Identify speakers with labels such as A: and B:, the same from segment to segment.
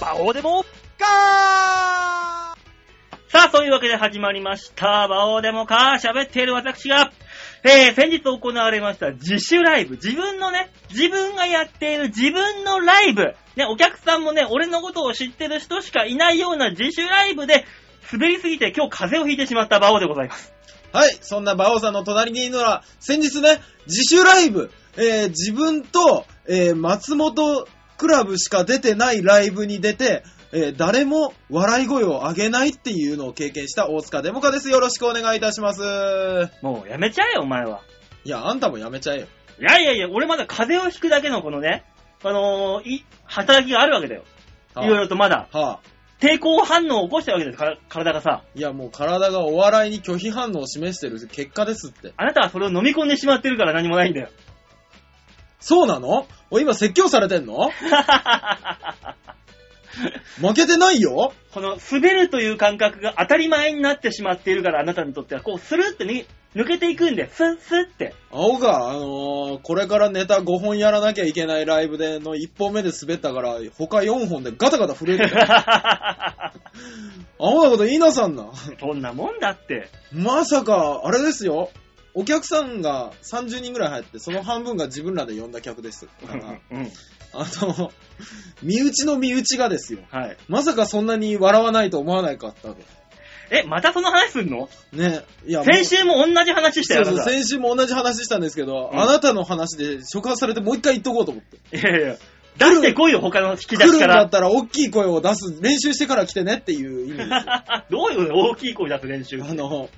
A: バオデモ
B: ガ
A: さあ、そういうわけで始まりました。バオデモか、喋っている私が、えー、先日行われました自主ライブ。自分のね、自分がやっている自分のライブ。ね、お客さんもね、俺のことを知ってる人しかいないような自主ライブで、滑りすぎて今日風邪をひいてしまったバオでございます。
B: ーはい、そんなバオさんの隣にいるのは、先日ね、自主ライブ、えー、自分と、えー、松本クラブしか出てないライブに出て、えー、誰も笑い声を上げないっていうのを経験した大塚デモカです。よろしくお願いいたします。
A: もうやめちゃえよ、お前は。
B: いや、あんたもやめちゃえよ。
A: いやいやいや、俺まだ風邪をひくだけのこのね、あのーい、働きがあるわけだよ。いろいろとまだ。
B: はあ、
A: 抵抗反応を起こしてるわけです、から体がさ。
B: いや、もう体がお笑いに拒否反応を示してる結果ですって。
A: あなたはそれを飲み込んでしまってるから何もないんだよ。
B: そうなの？お今説教されてんの？負けてないよ？
A: この滑るという感覚が当たり前になってしまっているから、あなたにとっては、こう、スルってに抜けていくんで、スッスッって。
B: 青が、あのーこれからネタ5本やらなきゃいけないライブでの1本目で滑ったから、他4本でガタガタ震えてた。青なこと言いなさんな。
A: そんなもんだって。
B: まさか、あれですよ。お客さんが30人ぐらい入って、その半分が自分らで呼んだ客です。だから、
A: うん。
B: あの、身内の身内がですよ。
A: はい。
B: まさかそんなに笑わないと思わないかったわけ。
A: え、またその話すんの？
B: ね。いや、
A: 先週も同じ話したよ、
B: そうそう、先週も同じ話したんですけど、
A: うん
B: あなたの話で触発されてもう一回言っとこうと思って。
A: いやいや、出してこいよ、他の引き
B: 来るんだ
A: 出しから
B: っ。たら大きい声を出す、練習してから来てねっていう意味ですよ。
A: どういうの大きい声出す練習。
B: あの、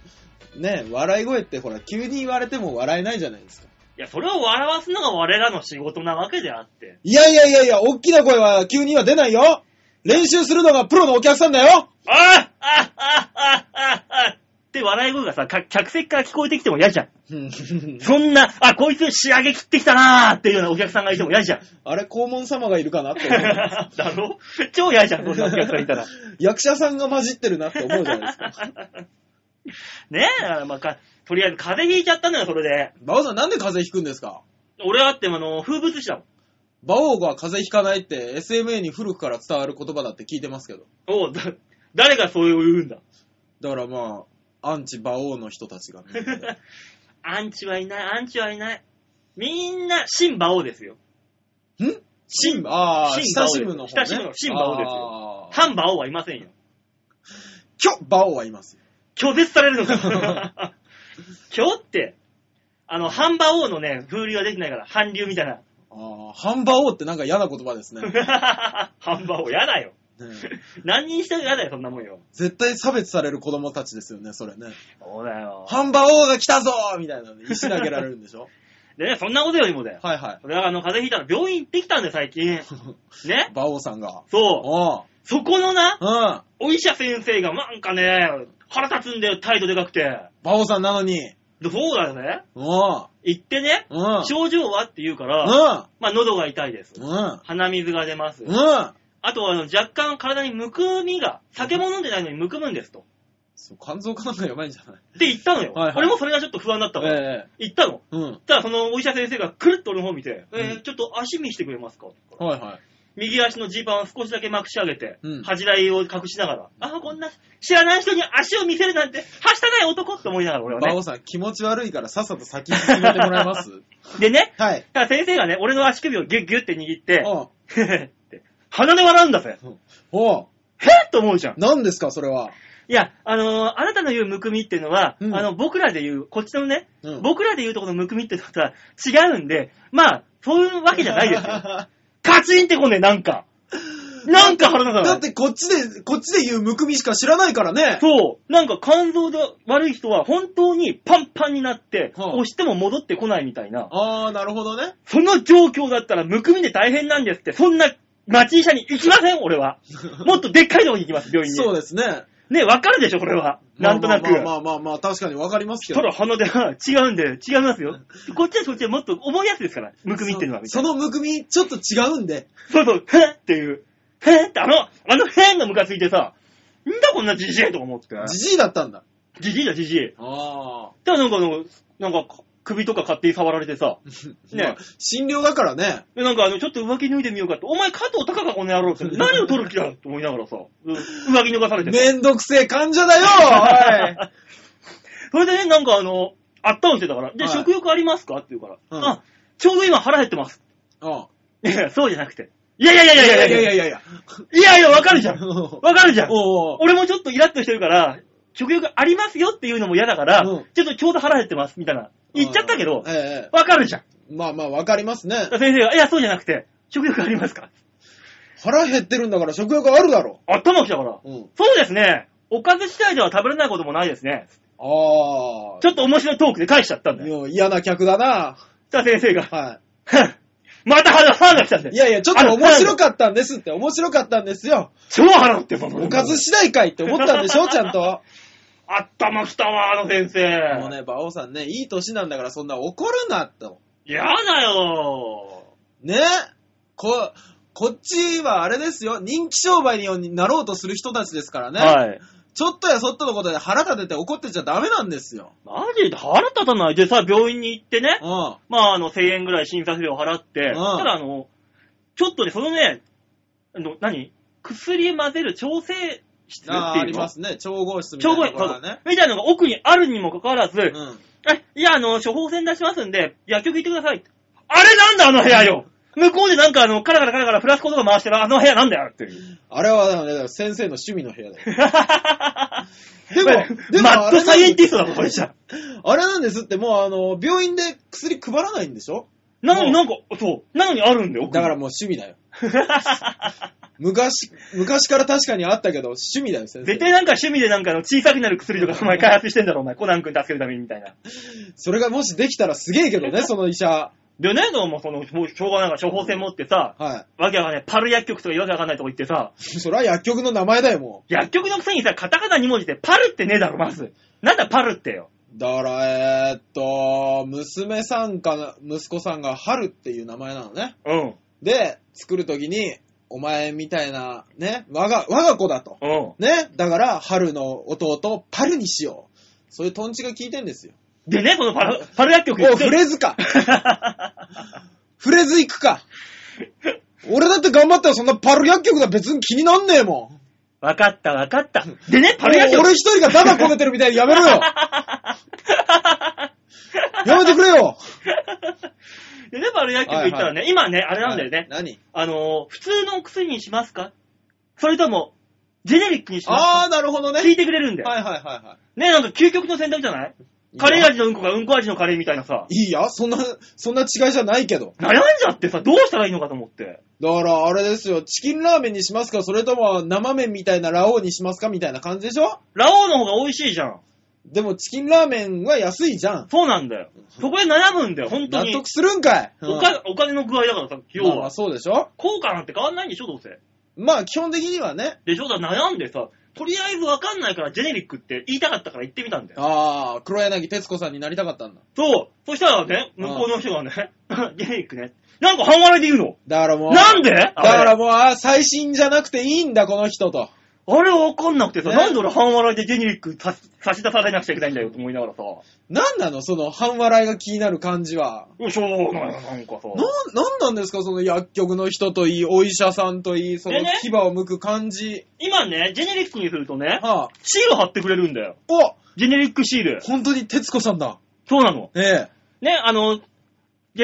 B: ね、笑い声ってほら、急に言われても笑えないじゃないですか。
A: いや、それを笑わすのが我らの仕事なわけであって。
B: いやいやいやいや、大きな声は急には出ないよ練習するのがプロのお客さんだよ
A: あああああああって笑い声がさ、か客席から聞こえてきても嫌じゃん。そんな、あ、こいつ仕上げ切ってきたなーっていうようなお客さんがいても嫌じゃん。
B: あれ、黄門様がいるかなって思う。
A: だろ？超嫌じゃん、そんなお客さんいたら。
B: 役者さんが混じってるなって思うじゃないですか。
A: ねえ、だからまあか、とりあえず風邪ひいちゃったのよ、それで。
B: 馬王さんなんで風邪ひくんですか？
A: 俺はあってもあの、風物詩だもん。
B: 馬王が風邪ひかないって SMA に古くから伝わる言葉だって聞いてますけど。
A: おうだ誰がそういう言うんだ？
B: だからまあ、アンチ馬王の人たちがね。
A: アンチはいない、アンチはいない。みんな、新馬王ですよ。
B: ん？新ああ、
A: 新
B: 親しむの方ね。
A: 親しむの新馬王ですよ
B: よ
A: 反馬王はいませんよ。
B: 今日馬王はいますよ。
A: 拒絶されるのか。今日って、あの、半馬王のね、風流ができないから、韓流みたいな。
B: ああ、半馬王ってなんか嫌な言葉ですね。ね
A: 半馬王やだよ。何人してもやだよ、そんなもんよ。
B: 絶対差別される子供たちですよね、それね。
A: そうだよ。
B: 半馬王が来たぞみたいなので石投げられるんでしょ？
A: で ね、そんなことよりもだよ。
B: はいはい。
A: 俺はあの、風邪ひいたら病院行ってきたんだよ、最近。ね？
B: 馬王さんが。
A: そう。
B: お
A: そこのな、
B: うん。馬
A: お医者先生がなんかね、腹立つんだよ、態度でかくて。
B: 王さんなのに。
A: でそうだよね。
B: お
A: 行ってね、
B: うん。うん。
A: 症状はって言うから、
B: うん。
A: まあ喉が痛いです。
B: うん。
A: 鼻水が出ます。
B: うん。
A: あとはあの若干体にむくみが、酒も飲んでないのにむくむんですと。
B: そう肝臓かなんかやばいんじゃない？
A: って言ったのよ。
B: はいはい
A: 俺もそれがちょっと不安だったから。
B: え
A: 言ったの。
B: えうん。
A: ただそのお医者先生がくるっと俺の方見て、えー
B: うん
A: ちょっと足見してくれますか？
B: はいはい。
A: 右足のジーパンを少しだけまくし上げて、
B: うん
A: 恥じらいを隠しながら、ああ、こんな知らない人に足を見せるなんて、はしたない男って思いながら俺はね。
B: 馬王さん気持ち悪いからさっさと先に進めてもらえます
A: でね、
B: はい。
A: だから先生がね、俺の足首をギュッギュッって握って、
B: おう
A: へへって、鼻で笑うんだぜ。
B: おう
A: へっと思うじゃん。
B: 何ですかそれは。
A: いや、あのーあなたの言うむくみっていうのは、
B: うん
A: あの、僕らで言う、こっちのね、
B: うん
A: 僕らで言うところのむくみってのとは違うんで、まあ、そういうわけじゃないですよ。カチンってこんね、なんか。なんか腹立たない。
B: だってこっちで、こっちで言うむくみしか知らないからね。
A: そう。なんか肝臓で悪い人は本当にパンパンになって、
B: はあ
A: 押しても戻ってこないみたいな。
B: ああ、なるほどね。
A: その状況だったらむくみで大変なんですって、そんな町医者に行きません、俺は。もっとでっかいとこに行きます、病院に。
B: そうですね。
A: ね、わかるでしょ、これは。なんとなく。
B: まあまあまあまあまあ、確かにわかりますけど。
A: ただ鼻で、違うんで、違いますよ。こっちはそっちはもっと重いやつですから、むくみっていうのは。
B: そのむくみ、ちょっと違うんで。
A: そうそう、へっっていう。へっって、あの、あのへんがムカついてさ、んだこんなじじいとか思って。
B: じじいだったんだ。
A: じじいだ、じじい。
B: あ
A: ただなんかなんか、首とか勝手に触られてさ。ね、
B: まあ診療だからね。
A: でなんかあの、ちょっと浮気脱いでみようかって、お前加藤隆かこの野郎って、何を取る気だと思いながらさ、うん上着脱がされてさ。
B: めんどくせえ患者だよ
A: それでね、なんかあの、あったんしてたから、で、
B: はい
A: 食欲ありますか？って言うから、
B: うん
A: あ、ちょうど今腹減ってます。
B: あい
A: や、そうじゃなくて。いやいやいやいいやいやいやいや
B: いやいや。
A: いやいや、わかるじゃん。わかるじゃん。
B: おうおう
A: 俺もちょっとイラッとしてるから、食欲ありますよっていうのも嫌だから、
B: うん
A: ちょっとちょうど腹減ってます、みたいな言っちゃったけど、
B: ええ。
A: わかるじゃん。
B: まあまあ、わかりますね。
A: 先生が、いや、そうじゃなくて、食欲ありますか？
B: 腹減ってるんだから食欲あるだろ。
A: 頭きたから。
B: うん。
A: そうですね。おかず次第では食べれないこともないですね。
B: ああ。
A: ちょっと面白いトークで返しちゃったんだよ。
B: いや嫌な客だな。
A: さあ先生が、
B: は
A: また腹腹が来たんだ
B: い。
A: よ。
B: いやいや、ちょっと面白
A: か
B: かったんですって。面白かったんですよ。
A: 超腹ってその
B: おかず次第かいって思ったんでしょ？ちゃんと。
A: 頭きたわ、あの先生。
B: もうね、馬王さんね、いい年なんだからそんな怒るなと。
A: やだよ。
B: ね？こ、こっちはあれですよ。人気商売になろうとする人たちですからね。
A: はい。
B: ちょっとやそっとのことで腹立てて怒ってちゃダメなんですよ。
A: マジで腹立たないでさ、病院に行ってね
B: う、ん。
A: まあ、あの、1000円ぐらい診察費を払って、
B: ん
A: ただあの、ちょっとね、そのね、あの、何？薬混ぜる調整室っていうの？
B: あーありますね。調合室みたい
A: 調合室、
B: なところがね。
A: みたいなのが奥にあるにもかかわらず、
B: うん。
A: え、いや、あの、処方箋出しますんで、薬局行ってください。あれなんだ、あの部屋よ向こうでなんかあの、カラカラカラカラフラスコとか回してるあの部屋なんだよっていう。
B: あれはね、先生の趣味の部屋だよ。でもでも
A: マッドサイエンティストだもん、これじゃ。
B: あれなんですって、もうあの、病院で薬配らないんでしょ？
A: なのになんか、そう。なのにあるんだよ。
B: だからもう趣味だよ。昔、昔から確かにあったけど、趣味だよ、先生。
A: 絶対なんか趣味でなんかあの小さくなる薬とかお前開発してんだろ、お前。コナン君助けるためにみたいな。
B: それがもしできたらすげえけどね、その医者。
A: でね、どうもその、もうしょうがないから処方箋持ってさ、
B: は
A: わけわかんない、パル薬局とかわけわかんないとこ行ってさ、
B: い。それは薬局の名前だよ、も
A: 薬局のくせにさ、カタカナ2文字でパルってねえだろ、まず。なんだパルってよ。
B: う。だから、えーっと、娘さんか、息子さんが春っていう名前なのね。
A: うん。
B: で、作るときに、お前みたいな、ね、我が、我が子だと。
A: うん。
B: ね、だから、春の弟、パルにしよう。そういうトンチが効いてんですよ。
A: でね、このパル、パル薬局
B: おう、フレーズか。フレーズ行くか。俺だって頑張ったらそんなパル薬局だ別に気になんねえもん。
A: わかったわかった。でね、パル薬局。
B: 俺一人がダダこねてるみたいにやめろよ。やめてくれよ。
A: でね、パル薬局行ったらね、今ね、あれなんだよね。
B: はい何？
A: あのー、普通のお薬にしますか？それとも、ジェネリックにしますか？
B: あー、なるほどね。
A: 聞いてくれるんだよ。
B: はいはいはいは
A: ね、なんか究極の選択じゃない？
B: い。
A: カレー味のうんこがうんこ味のカレーみたいなさ。
B: いいや、そんな、そんな違いじゃないけど。
A: 悩んじゃってさ、どうしたらいいのかと思って。
B: だから、あれですよ、チキンラーメンにしますか？それとも生麺みたいなラオウにしますか？みたいな感じでしょ？
A: ラオウの方が美味しいじゃん。
B: でも、チキンラーメンは安いじゃん。
A: そうなんだよ。そこで悩むんだよ、本当に。
B: 納得するんかい。
A: おかお金の具合だからさ、要
B: まあまあ
A: は。
B: そうでしょ？
A: 効果なんて変わんないんでしょ、どうせ。
B: まあ基本的にはね。
A: でしょ？だから悩んでさ、とりあえずわかんないからジェネリックって言いたかったから言ってみたんだよ。
B: ああ、黒柳徹子さんになりたかったんだ。
A: そう。そしたらね、向こうの人がね、ジェネリックね。なんか半笑いで言うの？
B: だからもう。
A: なんで？
B: だからもう、あー最新じゃなくていいんだ、この人と。
A: あれわかんなくてさ、
B: ね
A: なんで俺半笑いでジェネリックさ差し出されなくちゃいけないんだよと思いながらさ。
B: なんなの？その半笑いが気になる感じは。
A: しょうがないよ、なんかさ。
B: な、なんなんですか？その薬局の人といい、お医者さんといい、その
A: でね
B: 牙を剥く感じ。
A: 今ね、ジェネリックにするとね、
B: はあ、
A: シール貼ってくれるんだよ。
B: お
A: ジェネリックシール。
B: 本当に徹子さんだ。
A: そうなの。
B: ええ。
A: ね、あの、ジ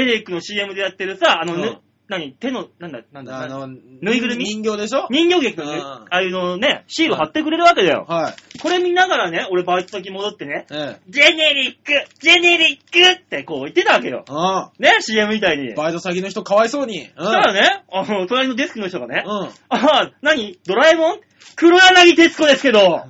A: ェネリックの CM でやってるさ、あの、
B: うん
A: ね、何？手の、なんだ、なんだ、
B: あの、
A: ぬいぐるみ？
B: 人形でしょ？
A: 人形劇のね、
B: うん
A: ああいうのね、シール貼ってくれるわけだよ。
B: はい。
A: これ見ながらね、俺バイト先戻ってね、
B: ええ。
A: ジェネリックジェネリックってこう言ってたわけよ。
B: あ
A: ね、CM みたいに。
B: あ。バイト先の人かわいそうに。うん。
A: たらね、あの、隣のデスクの人がね、
B: うん。
A: ああ、何？ドラえもん？黒柳徹子ですけど、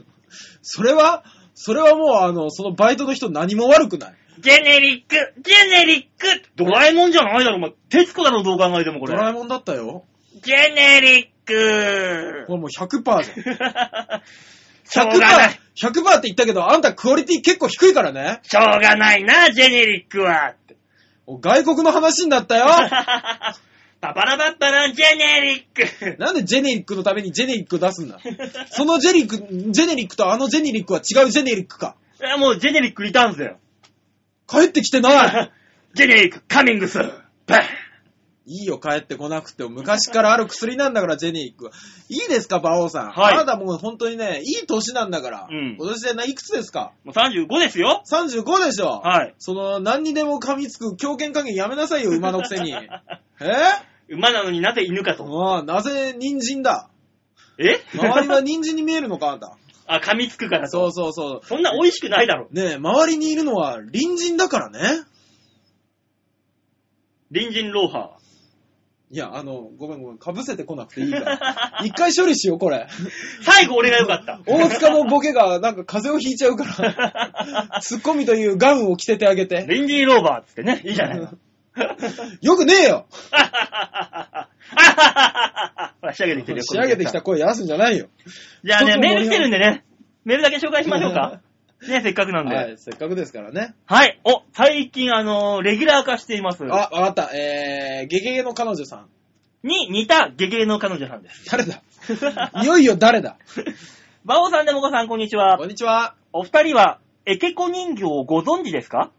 B: それは、それはもう、あの、そのバイトの人何も悪くない。
A: ジェネリックジェネリックドラえもんじゃないだろ、お前。徹子だろ、どう考えてもこれ。
B: ドラえもんだったよ。
A: ジェネリック
B: これもう100%じゃん。
A: しょうがない。
B: 100%、100%って言ったけど、あんたクオリティ結構低いからね。
A: しょうがないな、ジェネリックは。
B: お外国の話になったよ。
A: パパラパッパラジェネリック。
B: なんでジェネリックのためにジェネリック出すんだ？そのジェネリック、ジェネリックとあのジェネリックは違うジェネリックか。
A: いや、もうジェネリックリターンズだよ。
B: 帰ってきてない
A: ジェネリックカミングスバン
B: いいよ、帰ってこなくても。昔からある薬なんだから、ジェニックは。いいですか、馬王さん。
A: はい
B: あなたもう本当にね、いい年なんだから。
A: うん
B: 今年でないくつですか？
A: もう35ですよ
B: ?35 でしょ？
A: はい。
B: その、何にでも噛みつく狂犬加減やめなさいよ、馬のくせに。え？
A: 馬なのになぜ犬かと。
B: ああなぜ人参だ？
A: え？
B: 周りは人参に見えるのか、あんた。
A: あ、噛みつくからと。
B: そうそうそう。
A: そんな美味しくないだろ。
B: ねえ、周りにいるのは隣人だからね。
A: 隣人ローハ
B: いや、あの、ごめんごめん、被せてこなくていいから。一回処理しよう、これ。
A: ー。最後俺が良かった。
B: 大塚のボケがなんか風邪をひいちゃうから、ツッコミというガウンを着せてあげて。
A: 隣人ローバーっつってね。いいじゃないの。
B: よくねえよ
A: 仕上げてきてるよ。
B: 仕上げてきた声やらすんじゃないよ。
A: じゃあね、メール来てるんでね。メールだけ紹介しましょうか。ね、せっかくなんで。はい。
B: はい、せっかくですからね。
A: お、最近あのーレギュラー化しています。
B: あ、わかった。えー、ゲゲゲの彼女さん。
A: に似たゲゲゲの彼女さんです。
B: 誰だ？いよいよ誰だ？
A: バオさんでもこさん、こんにちは
B: こ。んにちは。
A: お二人は、エケコ人形をご存知ですか？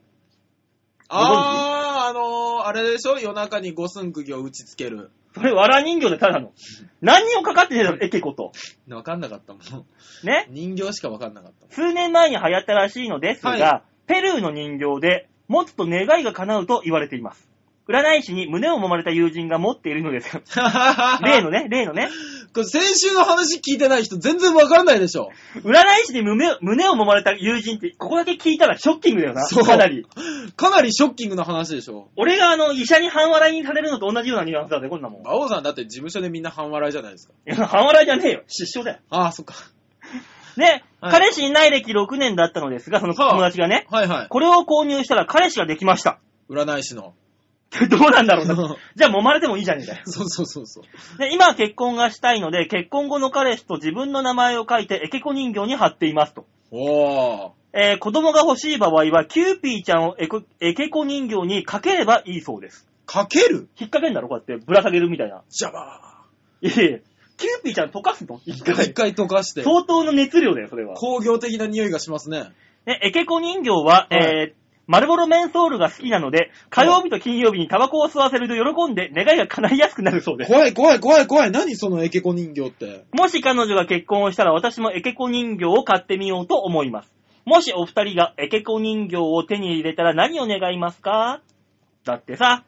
B: あー、あのー、あれでしょ？夜中に五寸釘を打ちつける。
A: それ、わら人形でただの。何にもかかってねえだろ、エケコと。
B: わかんなかったもん。
A: ね？
B: 人形しかわかんなかった
A: 数年前に流行ったらしいのですが、
B: は
A: ペルーの人形で、持つと願いが叶うと言われています。占い師に胸を揉まれた友人が持っているのですが、例のね、例のね、
B: これ先週の話聞いてない人全然わかんないでしょ。
A: 占い師に胸を胸を揉まれた友人って、ここだけ聞いたらショッキングだよな、
B: そう
A: かなり。
B: かなりショッキングな話でしょ。
A: 俺があの、医者に半笑いにされるのと同じようなニュアンスだぜ、こんなもん。
B: 馬王さんだって事務所でみんな半笑いじゃないですか。
A: いや半笑いじゃねえよ。失笑だよ。
B: ああ、そっか。
A: ね、
B: はい
A: 彼氏いない歴6年だったのですが、その友達がね、
B: はいはい。
A: これを購入したら彼氏ができました。
B: 占い師の。
A: どうなんだろうな。じゃあ揉まれてもいいじゃねえかよ。
B: そうそうそうそう。
A: で、今は結婚がしたいので、結婚後の彼氏と自分の名前を書いてエケコ人形に貼っていますと。
B: おー。
A: えー子供が欲しい場合は、キューピーちゃんをエコエケコ人形にかければいいそうです。
B: かける？
A: 引っ掛けんだろこうやってぶら下げるみたいな。
B: ジャバ
A: いやいやキューピーちゃん溶かすの？一
B: ー。一
A: 回。
B: 回溶かして。
A: 相当の熱量だよ、それは。
B: 工業的な匂いがしますね。
A: ね、エケコ人形は、
B: はい
A: えー、マルボロメンソールが好きなので、火曜日と金曜日にタバコを吸わせると喜んで願いが叶いやすくなるそうです。
B: 怖い怖い怖い怖い。何そのエケコ人形って。
A: もし彼女が結婚をしたら私もエケコ人形を買ってみようと思います。もしお二人がエケコ人形を手に入れたら何を願いますか？だってさ、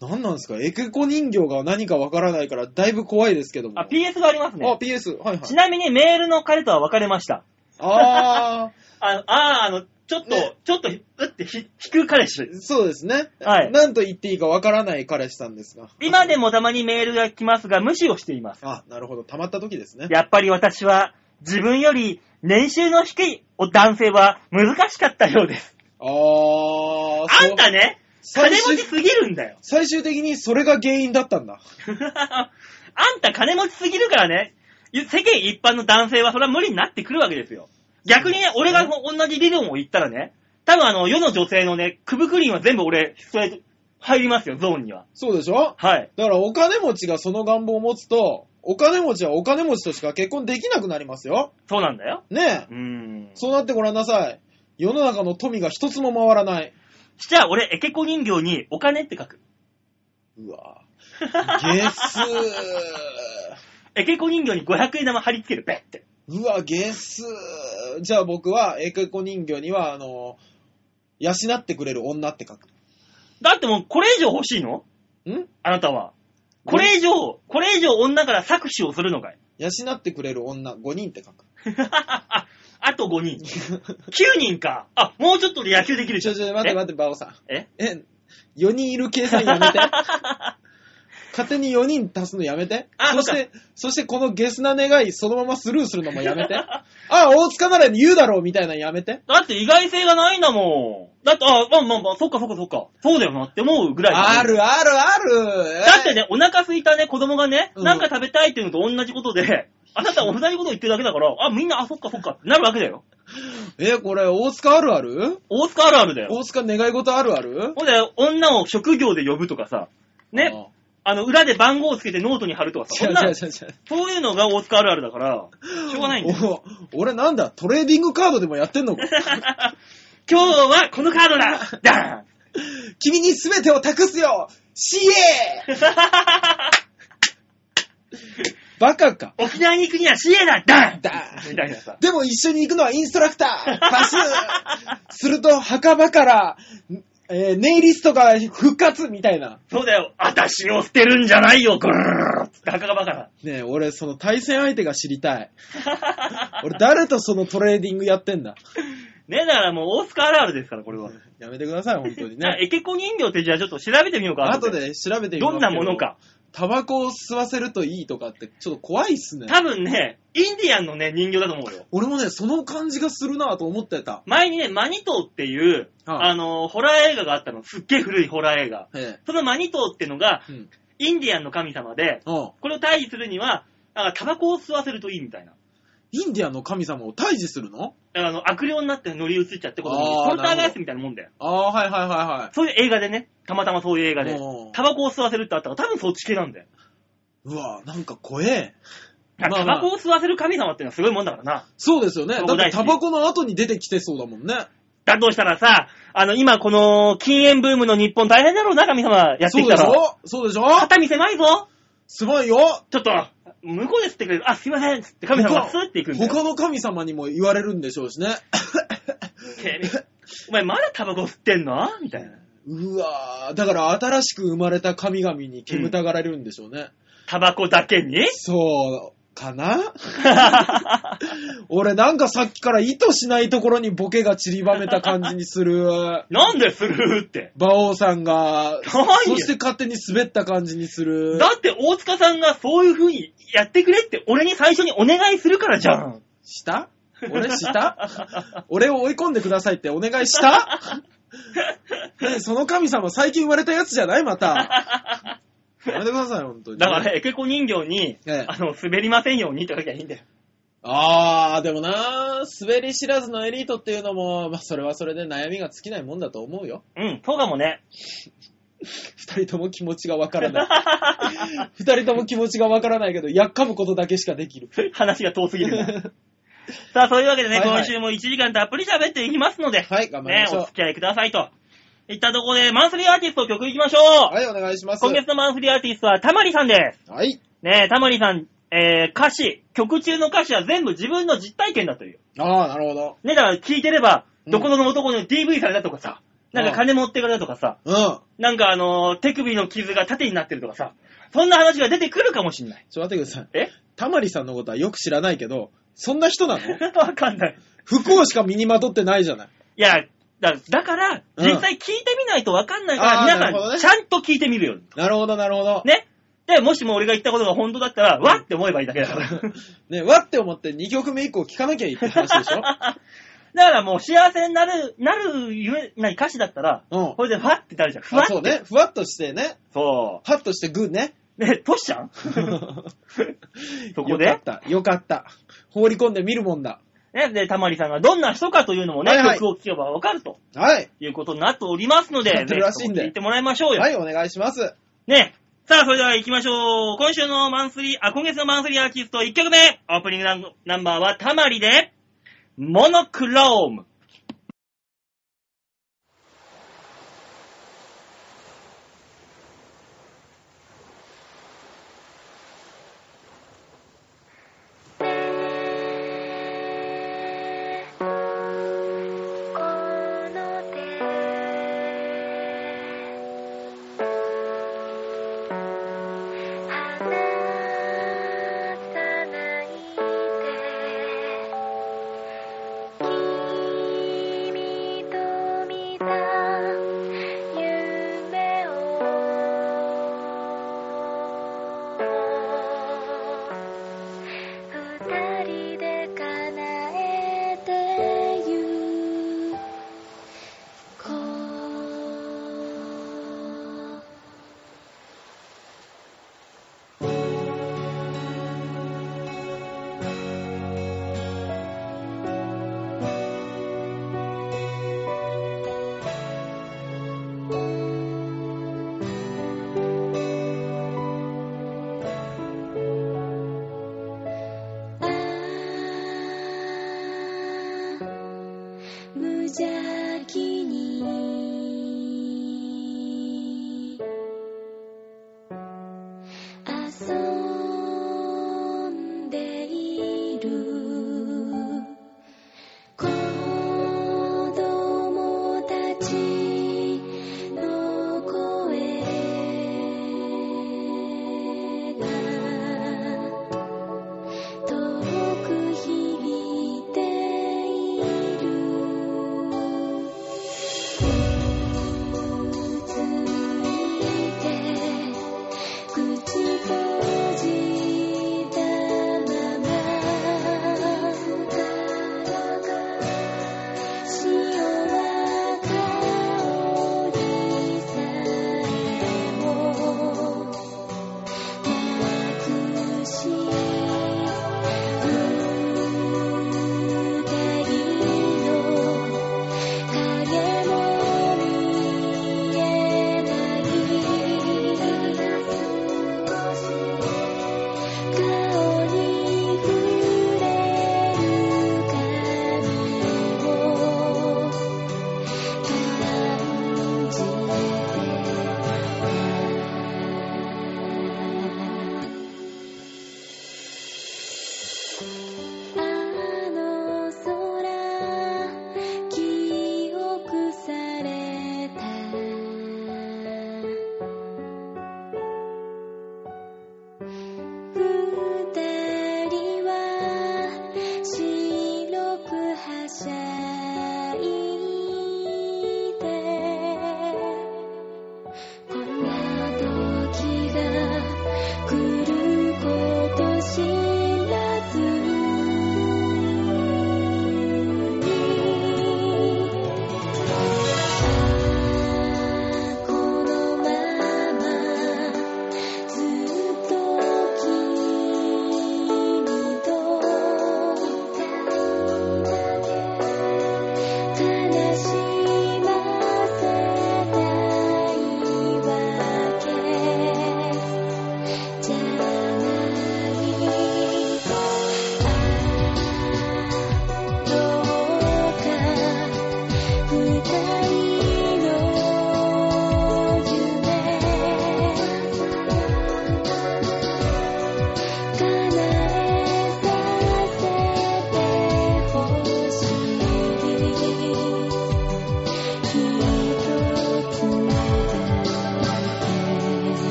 B: 何なんですか？エケコ人形が何かわからないからだいぶ怖いですけども。
A: あ、PS があります
B: あ
A: ね。
B: PS。はいはい
A: ち。なみにメールの彼とは別れました。
B: あ
A: あ、あー、あの、ちょっと、
B: ね
A: ちょっと、うってひ引く彼氏。
B: ー、そうですね。
A: はい
B: 何と言っていいかわからない彼氏さんですが。
A: 今でもたまにメールが来ますが無視をしています。
B: あ、なるほど。溜まった時ですね。
A: やっぱり私は自分より年収の低い男性は難しかったようです。
B: あー、
A: あんたね、
B: 最終
A: 金持ちすぎるんだよ。
B: 最終的にそれが原因だったんだ。
A: あんた金持ちすぎるからね、世間一般の男性はそれは無理になってくるわけですよ。逆にね、俺が同じ理論を言ったらね、多分あの、世の女性のね、クブクリンは全部俺、それ、入りますよ、ゾーンには。
B: そうでしょ？
A: はい。
B: だからお金持ちがその願望を持つと、お金持ちはお金持ちとしか結婚できなくなりますよ。
A: そうなんだよ。
B: ねえ。
A: うーん。
B: そうなってごらんなさい。世の中の富が一つも回らない。
A: じゃあ俺、エケコ人形にお金って書く。
B: うわゲス
A: エケコ人形に500円玉貼り付ける、ペッて。
B: うわ、ゲスじゃあ僕は、エケコ人形には、あの、養ってくれる女って書く。
A: だってもう、これ以上欲しいの？
B: ん？
A: あなたは。これ以上、これ以上女から搾取をするのかい？
B: 養ってくれる女5人って書く。
A: あと5人。9人か。あ、もうちょっとで野球できる
B: ちょちょ、待って待って、バオさん。
A: え？
B: え、4人いる計算やめて。勝手に4人足すのやめて。
A: あそ
B: して、そしてこのゲスな願い、そのままスルーするのもやめて。あ、大塚なら言うだろうみたいなのやめて。
A: だって意外性がないんだもん。だって、あ、まあまあまあ、そっかそっかそっか。そうだよなって思うぐらい。
B: あ。るあるある。
A: だってね、お腹空いたね、子供がね、
B: うん
A: なんか食べたいっていうのと同じことで、あなた同じこと言ってるだけだから、あ、みんな、あ、そっかそっかってなるわけだよ。
B: え、これ、大塚あるある？
A: 大塚あるあるだよ。
B: 大塚願い事あるある？
A: ほんで、女を職業で呼ぶとかさ、ね、あの、裏で番号をつけてノートに貼るとかさ、
B: 違う
A: そんな
B: 違う違う違う。
A: そういうのが大塚あるあるだから、しょうがないんだよ。
B: お俺なんだ、トレーディングカードでもやってんの？か
A: 今日はこのカードだダ
B: 君に全てを託すよ !CA! バカか。
A: 沖縄に行くには CA だダン
B: だ
A: みたいなさ。
B: でも一緒に行くのはインストラクターパスすると墓場から、えーネイリストが復活みたいな。
A: そうだよ。私を捨てるんじゃないよ、ぐるーっつって墓場から。
B: ねえ、俺その対戦相手が知りたい。俺誰とそのトレーディングやってんだ。
A: ねえだからもうオースカーラールですから、これは。
B: やめてください、本当にね。
A: エケコ人形ってじゃあちょっと調べてみようか。
B: 後で調べてみようか
A: どんなものか。。
B: タバコを吸わせるといいとかってちょっと怖いっすね。
A: 多分ね、インディアンのね、人形だと思うよ。
B: 俺もね、その感じがするなと思ってた。
A: 前にね、マニトーっていう、
B: はい
A: あの、ホラー映画があったの。すっげえ古いホラー映画。
B: え
A: そのマニトーってのが、
B: え。うん。
A: インディアンの神様で、
B: うん。
A: これを退治するには、なんかタバコを吸わせるといいみたいな。
B: インディアンの神様を退治するの？
A: あの、悪霊になって乗り移っちゃってことに、
B: あー
A: ポルターガイストみたいなもんだよ。
B: ああ、はいはいは
A: そういう映画でね、たまたまそういう映画で
B: おー、
A: タバコを吸わせるってあったから、多分そっち系なんだよ。
B: うわなんか怖え。
A: タ
B: まあまあ
A: バコを吸わせる神様っていうのはすごいもんだからな。
B: そうですよね。だってタバコの後に出てきてそうだもんね。
A: だとしたらさ、あの、今この禁煙ブームの日本大変だろうな、神様やって
B: そう
A: きたら。
B: でしょそうでしょ
A: 肩身狭いぞ
B: すごいよ。
A: ちょっと、向こうで吸ってくれる。あ、すいませんつって神様がスーっていくんだよ。
B: 他の神様にも言われるんでしょうしね。
A: てめえお前まだタバコ吸ってんの？みたいな。
B: うわーだから新しく生まれた神々に煙たがられるんでしょうね。
A: タバコだけに？
B: そう、かな？俺なんかさっきから意図しないところにボケが散りばめた感じにする。
A: なんでするって。
B: 馬王さんが、
A: いいよ
B: そして勝手に滑った感じにする。
A: だって大塚さんがそういう風にやってくれって俺に最初にお願いするからじゃん。
B: した？俺した？俺を追い込んでくださいってお願いした？ねその神様最近生まれたやつじゃないまた。やめてください、本当に。
A: だからね、エケコ人形に、
B: ええ
A: あの、滑りませんようにって書きゃいいんだよ。
B: あー、でもな滑り知らずのエリートっていうのも、まあ、それはそれで悩みが尽きないもんだと思うよ。
A: うん、そうかもね。
B: 二人とも気持ちがわからない。二人とも気持ちがわからないけど、やっかむことだけしかできる。
A: 話が遠すぎるな。さあ、そういうわけでね、
B: はいはい
A: 今週も1時間たっぷり喋っていきますので、
B: はい、頑張り
A: ね
B: ま、しょ
A: お付き合いくださいと。いったところで、マンスリーアーティスト曲いきましょう、
B: う。はい、お願いします。
A: 今月のマンスリーアーティストはたまりさんです。
B: はい。
A: ねえ、たまりさん、えー、歌詞、曲中の歌詞は全部自分の実体験だという。
B: あー、なるほど。
A: ね、だから聞いてれば、
B: うん
A: どこぞの男に DV されたとかさ、なんか金持ってかれたとかさ、
B: うん。ちょ
A: なんかあのー手首の傷が縦になってるとかさ、そんな話が出てくるかもしんない。
B: っと待ってください。
A: え？
B: たまりさんのことはよく知らないけど、そんな人なの？
A: わかんない。
B: 服をしか身にまとってないじゃない。
A: いや、だだから、
B: うん
A: 実際聞いてみないとわかんないから、
B: あー
A: 皆
B: なるほどね
A: さん、ちゃんと聞いてみるよ。
B: なるほど、なるほど。
A: ね。で、もしも俺が言ったことが本当だったら、わって思えばいいだけだから。
B: ね、わって思って2曲目以降聞かなきゃいいって話でしょ？
A: だからもう幸せになる、なるゆえない歌詞だったら、
B: うん。
A: これでファってなるじゃん。ふわ
B: そうね。ふわっとしてね。
A: そ
B: はっとしてグーね。
A: う。ね、トシちゃん？そこで？
B: よかった。よかった。放り込んで見るもんだ。
A: ね、で、たまりさんがどんな人かというのもね、
B: はいはい
A: 曲を聴けばわかると
B: はい。
A: いうことになっておりますので、
B: なってるらしいんで
A: ぜひとも聞いてもらいましょうよ。
B: はい、お願いします。
A: ね。さあ、それでは行きましょう。今週のマンスリー、あ、今月のマンスリーアーティスト1曲目。オープニングナンナンバーはたまりで、モノクローム。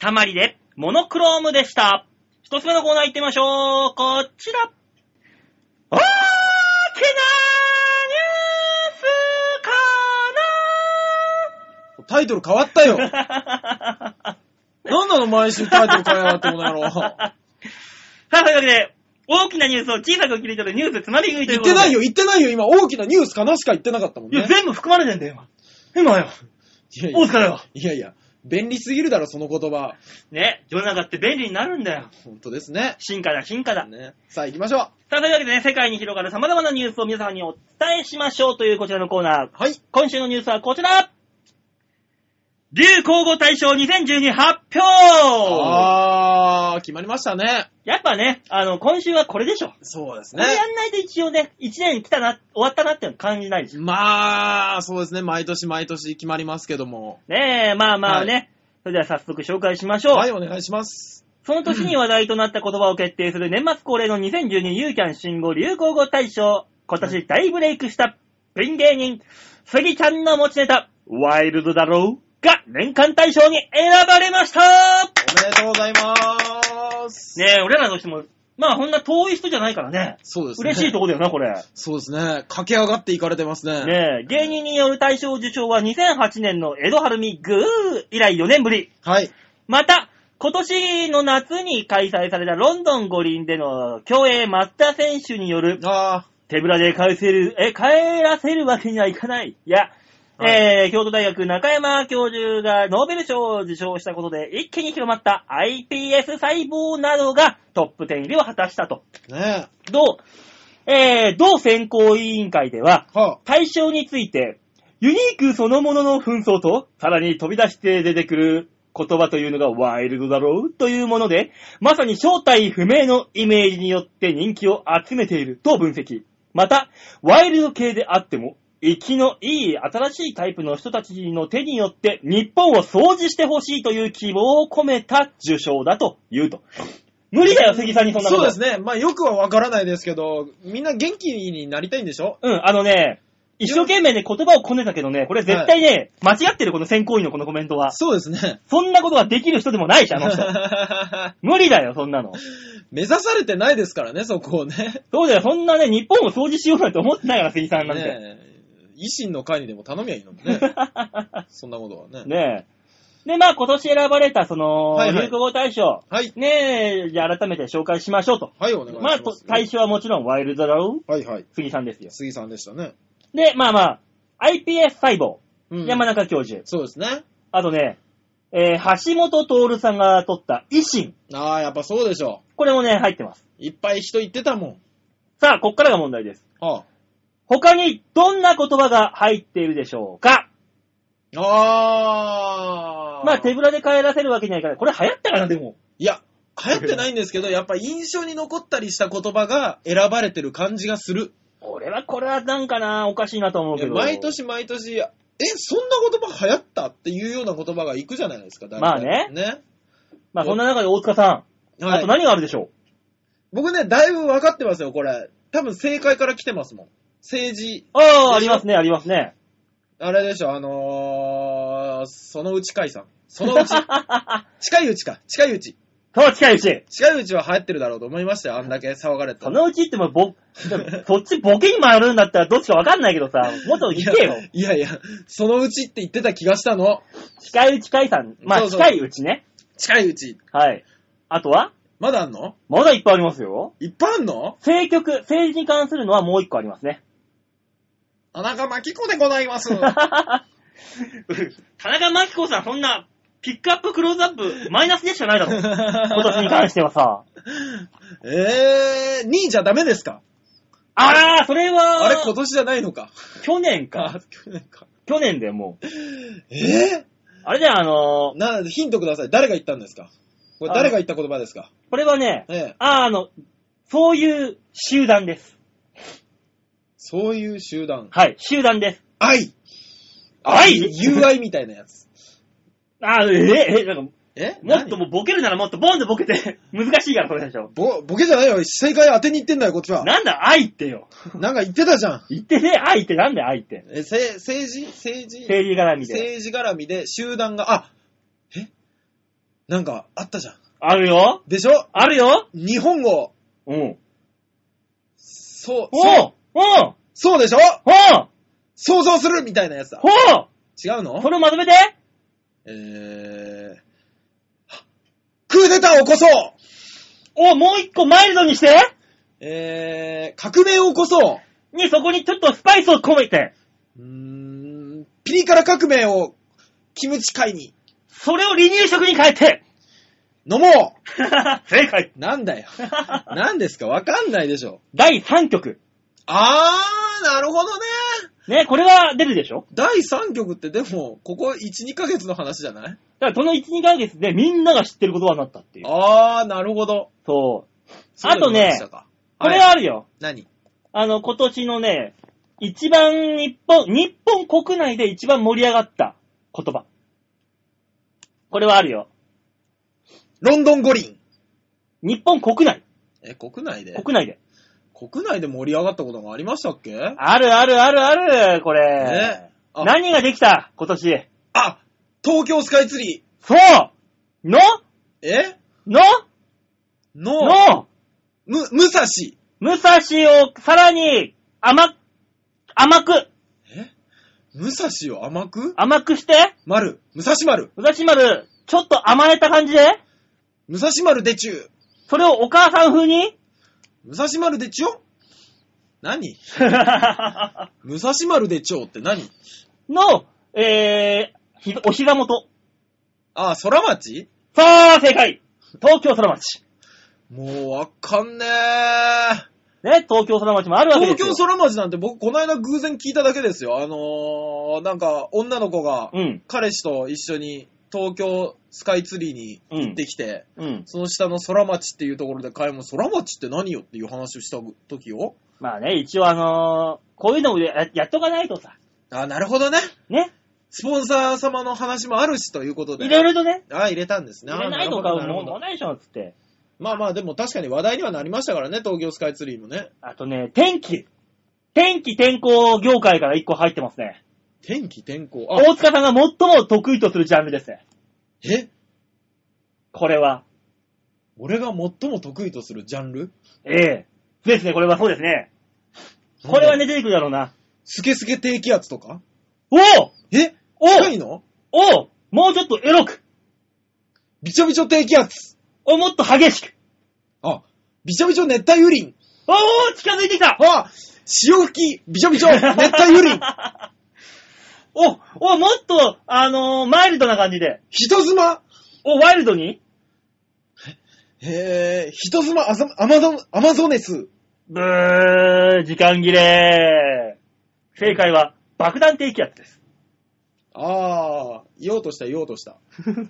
A: たまりで、モノクロームでした。一つ目のコーナー行ってみましょう。こちら。大きなニュース
B: タイトル変わったよ。
A: かな
B: なんなの毎週タイトル変えやがってこの野郎。
A: さあ、というわけで、大きなニュースを小さく切り取るニュースつまみ食いとい。
B: 言ってないよ、言ってないよ、今。大きなニュースかなしか言ってなかったもん
A: いや、
B: ね。
A: 全部含まれてんだよ、今。今よ。大塚だよ。
B: いやいや、便利すぎるだろ、その言葉。
A: ね、世の中って便利になるんだよ。
B: 本当ですね。
A: 進化だ、進化だ。
B: ねさあ行きましょう。
A: さあ、というわけでね、世界に広がる様々なニュースを皆さんにお伝えしましょうというこちらのコーナー。
B: はい。
A: 今週のニュースはこちら流行語大賞2012発表
B: あー、決まりましたね。
A: やっぱね、あの、今週はこれでしょ。
B: そうです
A: これやんないと一応ね、1年来たな、終わったなって感じないでしょ。
B: まあ、そうですね。毎年毎年決まりますけども。
A: ねえ、まあまあね。それでは早速紹介しましょう。
B: はい、お願いします。
A: その年に話題となった言葉を決定する年末恒例の2012ユーキャン新語・流行語大賞。今年大ブレイクしたピン芸人、スギちゃんの持ちネタ、ワイルドだろうが年間大賞に選ばれました
B: おめでとうございます。
A: ねえ、俺らとしても、まあこんな遠い人じゃないからね。
B: そうですね。
A: 嬉しいとこだよな、これ。
B: そうですね。駆け上がっていかれてますね。
A: ねえ、芸人による大賞受賞は2008年の江戸晴美グー以来4年ぶり。
B: はい。
A: また、今年の夏に開催されたロンドン五輪での競泳松田選手による
B: あ
A: 手ぶらで返せる、え、帰らせるわけにはいかない。いや、
B: はい
A: えー、京都大学中山教授がノーベル賞を受賞したことで一気に広まった iPS 細胞などがトップ10入りを果たしたと。
B: ー、ね
A: 同、えー、同選考委員会で。は対象について、ユニークそのものの紛争と、さらに飛び出して出てくる言葉というのがワイルドだろうというもので、まさに正体不明のイメージによって人気を集めていると分析。また、ワイルド系であっても、生きのいい新しいタイプの人たちの手によって日本を掃除してほしいという希望を込めた受賞だと言うと。無理だよ、杉さんにそんなこと。
B: そうですね。まあよくはわからないですけど、みんな元気になりたいんでしょ？
A: うん、あのね、一生懸命ね、言葉をこねたけどね、これ絶対ね、間違ってるこの選考員のこのコメントは。
B: そうですね。
A: そんなことができる人でもないし、あの人。無理だよ、そんなの。
B: 目指されてないですからね、そこをね。
A: そうだよ、そんなね、日本を掃除しようなんて思ってないから、杉さんなんて。ね
B: ねえ維新の会にでも頼みゃいいのにね。そんなことはね。
A: え。で、まあ今年選ばれた、その、
B: はいはい
A: 流行語大賞。
B: はい。
A: ねえ、じゃあ改めて紹介しましょうと。
B: はい、お願いし
A: まあ、
B: ます。
A: と対象はもちろんワイルドだろう
B: はいはい。
A: 杉さんですよ。
B: 杉さんでしたね。
A: で、まあまあ、iPS 細胞。
B: うん
A: 山中教授。
B: そうですね。
A: あとね、えー橋本徹さんが取った維新。
B: ああ、やっぱそうでしょ
A: これもね、入ってます。
B: う。いっぱい人言ってたもん。
A: さあ、こっからが問題です。
B: は
A: 他にどんな言葉が入っているでしょうか？
B: あ。ああ。
A: まあ、手ぶらで帰らせるわけにはいかない。これ流行ったかな、でも。
B: いや、流行ってないんですけど、やっぱ印象に残ったりした言葉が選ばれてる感じがする。
A: 俺はこれはなんかな、おかしいなと思うけど。
B: 毎。年毎年、え、そんな言葉流行ったっていうような言葉がいくじゃないですか、
A: まあね
B: ね。
A: まあ、そんな中で大塚さん。
B: はい
A: あと何があるでしょ
B: 僕ね、だいぶ分かってますよ、これ。多分正解から来てますもん。政治、
A: うああ、ありますね、ありますね。
B: あれでしょ、あのー、そのうち解散。そのうち、近いうちか、近いうち。
A: そう、近いうち。
B: 近いうちは流行ってるだろうと思いましたよ、あんだけ騒がれて。
A: そのうちってもうぼ、そっちボケに回るんだったらどっちかわかんないけどさ、もっと言ってよ。
B: いやいや、そのうちって言ってた気がしたの。
A: 近いうち解散。まあ、
B: そうそう
A: 近いうちね。
B: 近いうち。
A: はい。あとは？
B: まだあんの？
A: まだいっぱいありますよ。
B: いっぱいあんの？
A: 政局、政治に関するのはもう一個ありますね。
B: 田中真紀子でございます。
A: 田中真紀子さん、そんな、ピックアップ、クローズアップ、マイナスでしかないだろ。今年に関してはさ。
B: えー、2位じゃダメですか？
A: あー、それは、
B: あれ今年じゃないのか？
A: 去年
B: あ
A: か。
B: 去年か。
A: 去年でもう。
B: え
A: あれだよ、あの
B: ー、な、ヒントください。誰が言ったんですか？これ誰が言った言葉ですか？
A: これはね、
B: ええ。
A: あー、あの、そういう集団です。
B: そういう集団。
A: はい、集団です。
B: 愛
A: 愛
B: ?UI みたいなやつ。
A: あー、え、え、なんか、
B: え？
A: もっともうボケるならもっとボンでボケて、難しいから、これでしょ。
B: ぼ、ボケじゃないよ。正解当てに行ってんだよ、こっちは。
A: なんだ、愛ってよ。
B: なんか言ってたじゃん。
A: 言ってね、愛ってなんだよ、愛って。
B: え、せ、政治？政治？
A: 政治絡みで。
B: 政治絡みで集団が、あ、え？なんかあったじゃん。
A: あるよ。
B: でしょ？
A: あるよ。
B: 日本語。
A: うん。
B: そう、
A: お
B: そう
A: う、おう、
B: そうでしょ？
A: おう、
B: 想像するみたいなやつだ
A: ほ。う
B: 違うの？
A: それをまとめて。
B: えー、クーデターを起こそう
A: お、もう一個マイルドにして。
B: えー、革命を起こそう
A: に、そこにちょっとスパイスを込めて。
B: うーん、ピリ辛革命をキムチ会に
A: それを離乳食に変えて。
B: 飲も
A: 正解。
B: うなんだよ。何ですか？わかんないでしょ。
A: 第3曲。
B: あー、なるほどね。
A: ね、これが出るでしょ？
B: 第3曲ってでも、ここ1、2ヶ月の話じゃない？
A: だからその1、2ヶ月でみんなが知ってる言葉になったっていう。
B: あー、なるほど。
A: そう。あとね
B: したか
A: これ
B: は
A: はいあるよ。
B: 何？
A: あの、今年のね、一番日本、日本国内で一番盛り上がった言葉。これはあるよ。
B: ロンドン五輪。
A: 日本国内。
B: え、国内で？
A: 国内で。
B: 国内で盛り上がったことがありましたっけ？
A: あるあるあるある、これ。
B: えあ。
A: 何ができた？今年。
B: あ、東京スカイツリ
A: そう！の？
B: ー。え？
A: の？
B: の、
A: の？
B: む、武蔵。
A: 武蔵をさらに甘、甘く、
B: え？武蔵を甘く？
A: 甘くして、
B: 丸。武蔵丸。
A: 武蔵丸、ちょっと甘えた感じで、
B: 武蔵丸でちゅう。
A: それをお母さん風に？
B: 武蔵丸でちょ？何？武蔵丸でちょうって何？
A: の、えー、ひお膝元。
B: あ、空町？
A: さあ、正解東京空町。
B: もうわかんねー。
A: ね、東京空町もあるわけですよ。
B: 東京空町なんて僕この間偶然聞いただけですよ。あのー、なんか女の子が
A: うん、
B: 彼氏と一緒に東京スカイツリーに行ってきて、
A: うん。
B: その下の空町っていうところで買い物、空町って何よっていう話をした時よ。
A: まあね、一応あのーこういうのもややっとかないとさ、
B: あ、なるほどね。
A: ね、
B: スポンサー様の話もあるしということで。
A: 入れるとね、
B: あ、入れたんですね。
A: 入れないとか
B: あなるほど
A: もうないでしょ、つって。
B: まあまあ、でも確かに話題にはなりましたからね、東京スカイツリーもね。
A: あとね、天気。天気天候業界から一個入ってますね。
B: 天気、天候。あ、
A: 大塚さんが最も得意とするジャンルですね。
B: え？
A: これは。
B: 俺が最も得意とするジャンル？
A: ええですね、これはそうですね。これはね、出てくるだろうな。
B: スケスケ低気圧とか？
A: おお
B: え？
A: お
B: 近いの？
A: おもうちょっとエロく。
B: びちょびちょ低気圧。
A: おもっと激しく。
B: あ、びちょびちょ熱帯雨林。
A: おお近づいてきた
B: あ、潮吹き、びちょびちょ熱帯雨林。
A: お、お、もっと、あのーマイルドな感じで。
B: 人妻？
A: お、ワイルドに？
B: へえ、人妻アザアマゾン、アマゾネス。
A: ブー、時間切れ。正解は、爆弾低気圧です。
B: ああ、言おうとした、言おうとした。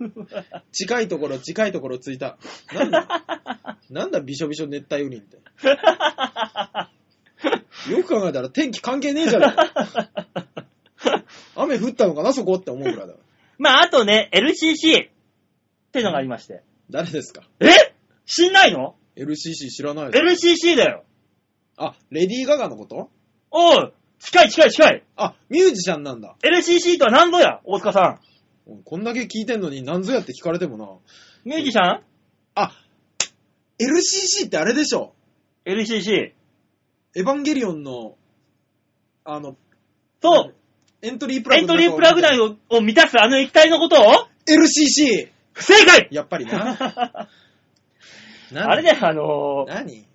B: 近いところ、近いところついた。なんだ なんだ、びしょびしょ熱帯雨林って。よく考えたら天気関係ねえじゃね。雨降ったのかな、そこって思うぐらいだ。
A: まあ、あとね、LCC ってのがありまして。
B: 誰ですか？
A: え？知んないの
B: ?LCC 知らないです
A: ?LCC だよ。
B: あ、レディー・ガガのこと？
A: おう、近い近い近い。
B: あ、ミュージシャンなんだ。
A: LCC とは何ぞや、大塚さん。
B: こんだけ聞いてんのに何ぞやって聞かれてもな。
A: ミュージシャン？
B: あ、LCC ってあれでしょ
A: ?LCC。
B: エヴァンゲリオンの、あの、
A: そう。
B: エントリープラグ
A: エントリープラグ内をを満たすあの液体のことを
B: ？LCC!
A: 不正解
B: やっぱりな。何
A: あれだよ、あのー、
B: 何？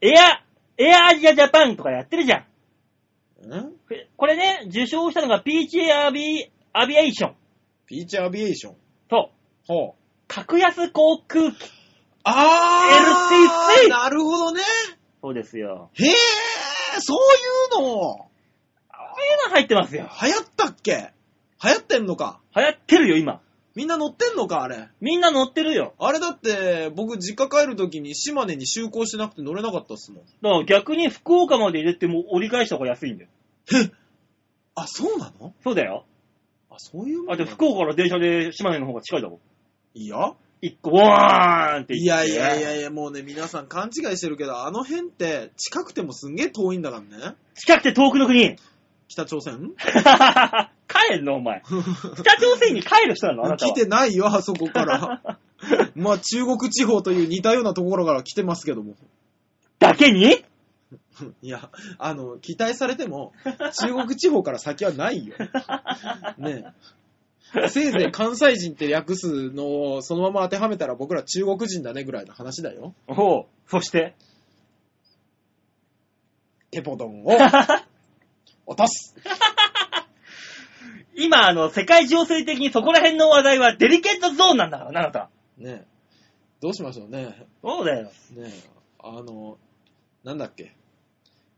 A: エア、エアアジアジャパンとかやってるじゃん。
B: ん？
A: これね、受賞したのが Peach アビ
B: Aviation Peach Aviation。
A: と、
B: ほう。
A: 格安航空機。
B: あー
A: LCC
B: なるほどね。
A: そうですよ。
B: へえ、そういうの、
A: いうの入ってますよ。
B: 流行ったっけ？流行ってんのか？
A: 流行ってるよ、今。
B: みんな乗ってんのかあれ？
A: みんな乗ってるよ。
B: あれだって、僕実家帰るときに島根に就航してなくて乗れなかったっすもん。
A: だから逆に福岡まで入れても折り返した方が安いんだよ。
B: あ、そうなの？
A: そうだよ。
B: あ、そういう
A: あ、で、福岡から電車で島根の方が近いだもん。
B: いや？
A: 一個、ワーンって
B: い
A: 言って。
B: やいやいやいや、もうね、皆さん勘違いしてるけど、あの辺って近くてもすんげえ遠いんだからね。
A: 近くて遠くの国。
B: 北朝鮮？
A: 帰るのお前。北朝鮮に帰る人なの？あなたは。
B: 来てないよ、あそこから。まあ中国地方という似たようなところから来てますけども。
A: だけに？
B: いや、あの、期待されても、中国地方から先はないよ。ねえ。せいぜい関西人って略すのをそのまま当てはめたら僕ら中国人だねぐらいの話だよ。
A: おう。そして？
B: テポドンを落とす。
A: 今、あの、世界情勢的にそこら辺の話題はデリケートゾーンなんだからな、あなた。
B: ねえ。どうしましょうね。
A: そうだよ。
B: ねえ。あの、なんだっけ。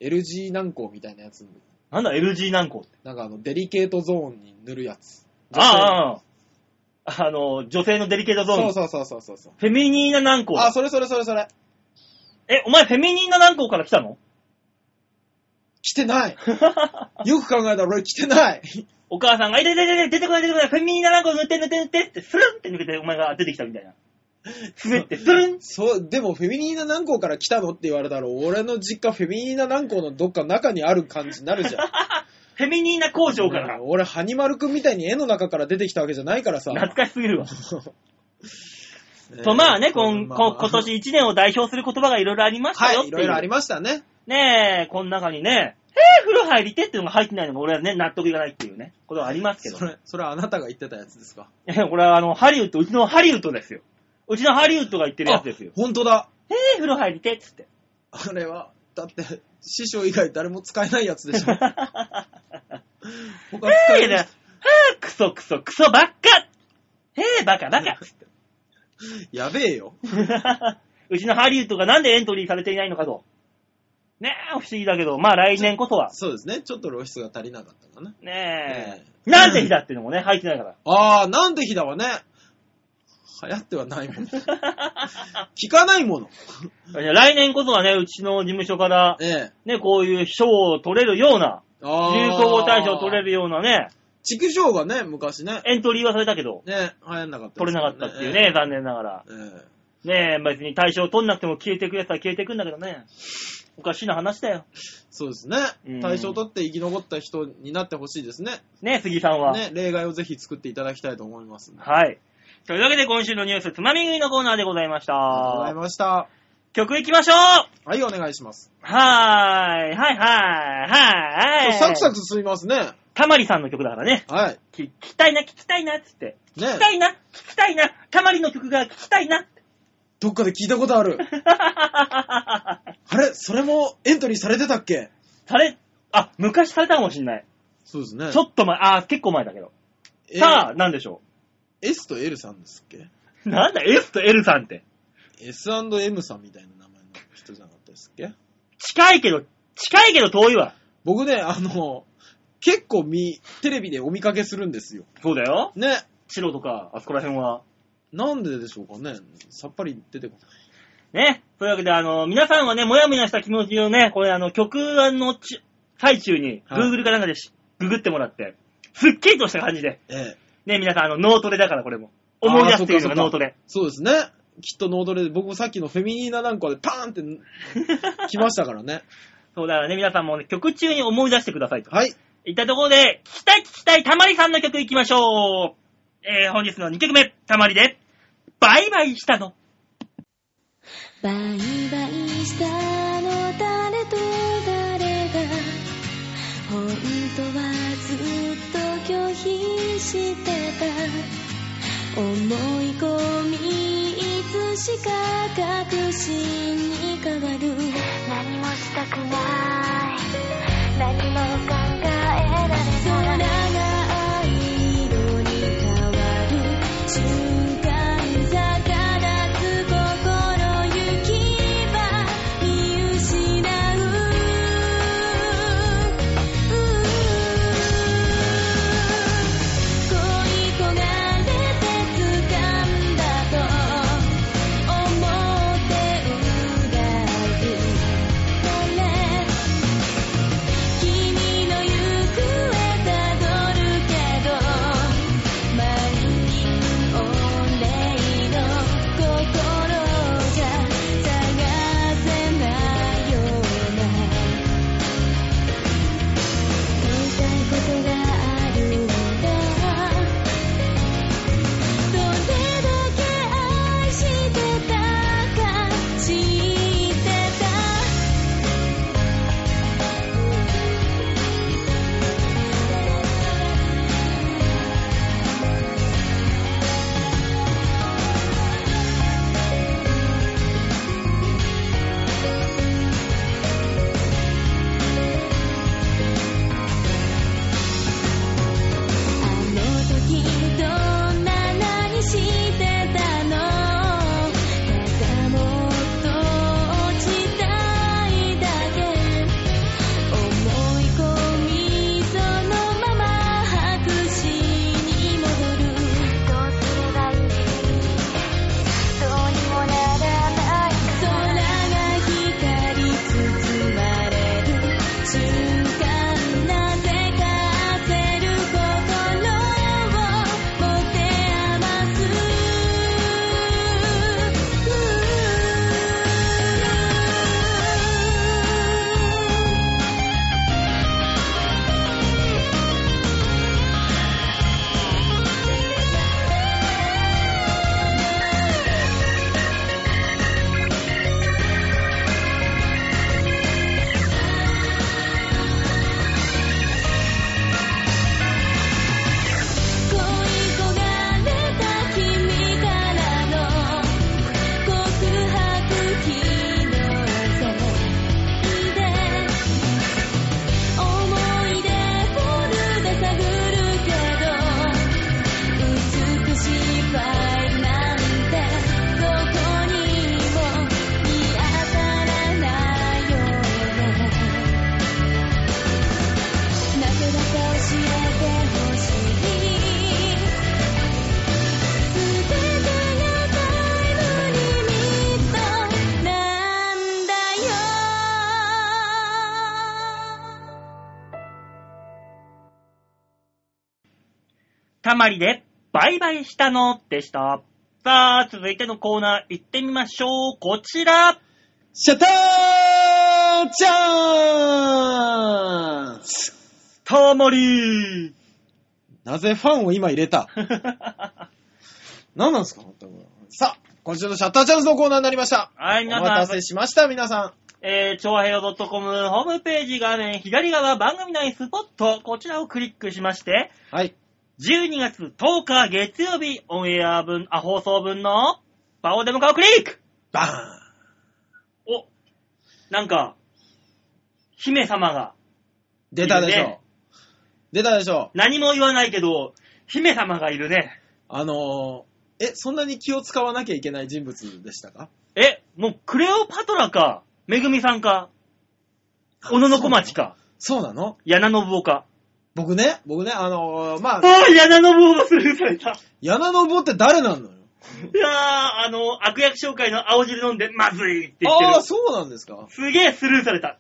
B: LG 軟膏みたいなやつ。
A: なんだ、LG 軟膏って。
B: なんかあの、デリケートゾーンに塗るやつ。
A: ああ、ああ。あの、女性のデリケートゾーン。
B: そうそうそうそうそう。
A: フェミニーナ軟膏。
B: あ、それそれそれそれ。
A: え、お前フェミニーナ軟膏から来たの？
B: 来てない。よく考えたら俺来てない。
A: お母さんが、いてててて出てこない出てこない、フェミニーナ軟膏塗って塗って塗ってって、スルンって抜けてお前が出てきたみたいな。滑って、スルン
B: そう、でもフェミニーナ軟膏から来たのって言われたら、俺の実家フェミニーナ軟膏のどっか中にある感じになるじゃん。
A: フェミニーナ工場から。
B: 俺、ハニマルくんみたいに絵の中から出てきたわけじゃないからさ。
A: 懐かしすぎるわ。
B: ね
A: と、まあね、こん
B: ま
A: こ今年1年を代表する言葉がいろいろありましたよ
B: はい、いろいろありましたね。
A: ねえ、この中にね、えー、風呂入りてっていうのが入ってないのが俺はね、納得いかないっていうね、ことはありますけど
B: そ。れ、それはあなたが言ってたやつですか？
A: えこれはあの、ハリウッド、うちのハリウッドですよ。うちのハリウッドが言ってるやつですよ。
B: あ本当だ。
A: えー、風呂入りてっつって。
B: あれは、だって、師匠以外誰も使えないやつでしょ。他使
A: えー、ね、
B: える
A: はぁ、クソクソクソばっかえー、バカバカ。
B: やべえよ。
A: うちのハリウッドがなんでエントリーされていないのかと。ねえ、不思議だけど、まあ来年こそは。
B: そうですね。ちょっと露出が足りなかったかな。
A: ねえ。
B: え
A: なんで日だっていうのもね、入ってないから。
B: ああ、なんで日だわね。流行ってはないもの。聞かないもの。
A: 来年こそはね、うちの事務所から、
B: ええ。
A: ね、こういう賞を取れるような、
B: あ
A: 流行語大賞を取れるようなね、
B: 畜生がね、昔ね、
A: エントリーはされたけど、
B: ね、流行んなかったです
A: 取れなかったっていうね、残念ながら。
B: ええ
A: ねえ、別に大賞取んなくても消えてくやつは消えてくんだけどね。おかしいな話だよ。
B: そうですね
A: うん。
B: 大賞取って生き残った人になってほしいですね。
A: ねえ、杉さんは。
B: ね、例外をぜひ作っていただきたいと思います。
A: はい。というわけで今週のニュース、つまみ食いのコーナーでございまし
B: ありがとうござい
A: た。
B: ました。
A: 曲行きましょう
B: はい、お願いします。
A: はーい、はいはい、はい。
B: サクサク進みますね。
A: たまりさんの曲だからね。
B: はい。
A: 聞きたいな、聞きたいな、つって。聞
B: ね
A: きたいな、聞きたいな、たまりの曲が聞きたいな。
B: どっかで聞いたことある。あれ？それもエントリーされてたっけ？
A: され、あ、昔されたかもしんない。
B: そうですね
A: ちょっと前、あ、結構前だけど。
B: え？ー
A: さあ、なんでしょ
B: S と L さんですっけ？
A: う。なんだ、S と L さんって。
B: ?S&M さんみたいな名前の人じゃなかったですっけ？
A: 近いけど、近いけど遠いわ。
B: 僕ね、あの、結構み、テレビでお見かけするんですよ。
A: そうだよ。
B: ね。
A: 白とか、あそこら辺は。
B: なんででしょうかね。さっぱり出てこ
A: ね。というわけで、あの、皆さんはね、もやもやした気持ちをね、これあの、曲のち最中に、
B: はい
A: Google かなんかでしググってもらって、すっきりとした感じで、
B: ない。ええ。
A: ね、皆さん、あの、脳トレだから、これも。思い出すっていうのが脳トレ。
B: そうですね。きっとノードレで、僕もさっきのフェミニーナなんかでパーンって 来ましたからね。
A: そうだからね、皆さんもね、曲中に思い出してくださいと。
B: はい。
A: いったところで、聞きたい聞きたいたまりさんの曲いきましょう。えー、本日の2曲目、たまりで、バイバイしたの。
C: バイバイしたの誰と誰が本当はずっと拒否してた。思い込みいつしか確信に変わる。何もしたくない。何も考えられない
A: まりでバイバイしたのでした。さあ、続いてのコーナー行ってみましょう。こちら。
B: シャッターチャンス
A: たまり
B: なぜファンを今入れた？何なんですか本当にさあ、今週のシャッターチャンスのコーナーになりました。
A: はい、
B: お
A: 皆さん
B: 待たせ、しました、皆さ
A: えー、超平洋 .com ホームページ画面左側番組内スポット、こちらをクリックしまして、
B: ん。はい。
A: 12月10日月曜日オンエア分、あ、放送分のバオデモカをクリック。
B: バ
A: お、なんか、姫様が、
B: ーン出たでしょ。出たでしょ。
A: 何も言わないけど、姫様がいるね。
B: あのー、え、そんなに気を使わなきゃいけない人物でしたか？
A: え、もうクレオパトラか、めぐみさんか、小野の小町か、
B: そうなの？
A: 柳信夫か。
B: 僕ね、僕ね、あのー、まあ
A: あ、あ、柳信夫がスルーされた。
B: 柳信夫って誰なのよ？
A: いやー、あの、悪役紹介の青汁飲んで、まずいって言ってる
B: ああ、。そうなんですか？
A: すげえスルーされた。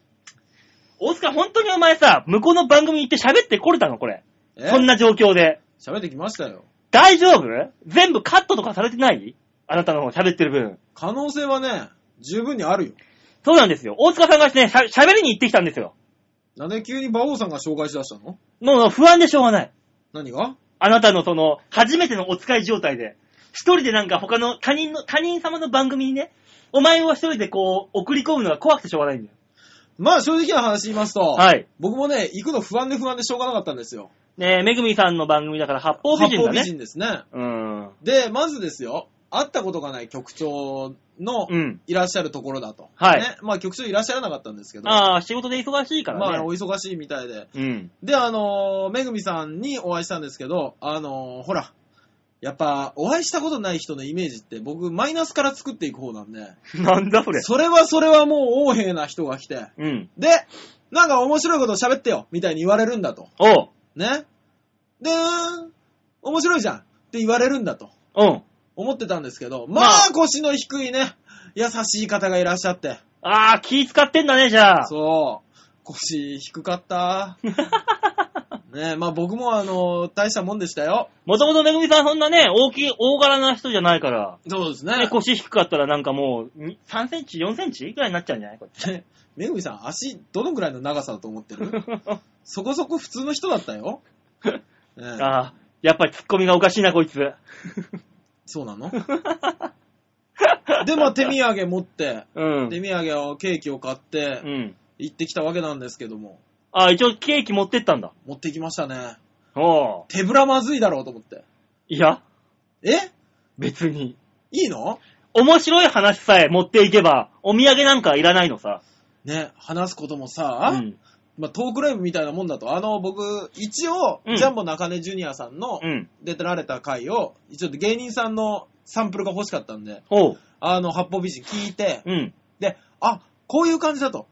A: 大塚、本当にお前さ、向こうの番組行って喋ってこれたの？これ。
B: え？
A: そんな状況で。
B: 喋ってきましたよ。
A: 大丈夫？全部カットとかされてない？あなたの喋ってる分。
B: 可能性はね、十分にあるよ。
A: そうなんですよ。大塚さんがね、しゃ喋りに行ってきたんですよ。
B: なんで急に馬王さんが紹介しだしたの？
A: もう不安でしょうがない。
B: 何が？
A: あなたのその、初めてのお使い状態で、一人でなんか他の他人の、他人様の番組にね、お前を一人でこう、送り込むのが怖くてしょうがないんだよ。
B: まあ正直な話言いますと、
A: はい。
B: 僕もね、行くの不安で不安でしょうがなかったんですよ。
A: ねえ、めぐみさんの番組だから八方美人だね。
B: 八方美人ですね。
A: うん。
B: で、まずですよ、会ったことがない局長の
A: うん。
B: いらっしゃるところだと。
A: はい
B: ね、まあ局長いらっしゃらなかったんですけど、
A: ああ、仕事で忙しいからね。
B: まあお忙しいみたいで。
A: うん。
B: で、あのーめぐみさんにお会いしたんですけど、あのーほら、やっぱ、お会いしたことない人のイメージって僕、マイナスから作っていく方なんで、
A: なんだそれ。
B: それはそれはもう横柄な人が来て、
A: うん。
B: で、なんか面白いこと喋ってよみたいに言われるんだと。
A: おう。
B: ね。で、うーん面白いじゃんって言われるんだと
A: うん。
B: 思ってたんですけど、ま
A: ま
B: あ腰の低いね、優しい方がいらっしゃって。
A: ああ、気使ってんだね、じゃあ。
B: そう。腰低かった？ねまあ僕もあの、大したもんでしたよ。
A: もともとめぐみさんそんなね、大きい、大柄な人じゃないから。
B: そうです
A: ね、腰低かったらなんかもう、に3センチ、4センチぐらいになっちゃうんじゃない？これ
B: めぐみさん、足、どのぐらいの長さだと思ってる？そこそこ普通の人だったよ。ね
A: ああ、やっぱりツッコミがおかしいな、こいつ。
B: そうなの？で、まあ手土産持って、
A: うん。
B: 手土産を、ケーキを買って
A: う、ん。
B: 行ってきたわけなんですけども、
A: ああ、一応ケーキ持ってったんだ。
B: 持ってきましたね。手ぶらまずいだろうと思って。
A: いや、
B: え？
A: 別に。
B: いいの？
A: 面白い話さえ持っていけば、お土産なんかいらないのさ。
B: ね、話すこともさ、
A: うん。
B: まあ、トークライブみたいなもんだと、あの、僕、一応、
A: うん
B: ジャンボ中根ジュニアさんの
A: うん。
B: 出てられた回を、一応芸人さんのサンプルが欲しかったんで。あの、八方美人聞いて、
A: うん。
B: で、あ、こういう感じだと。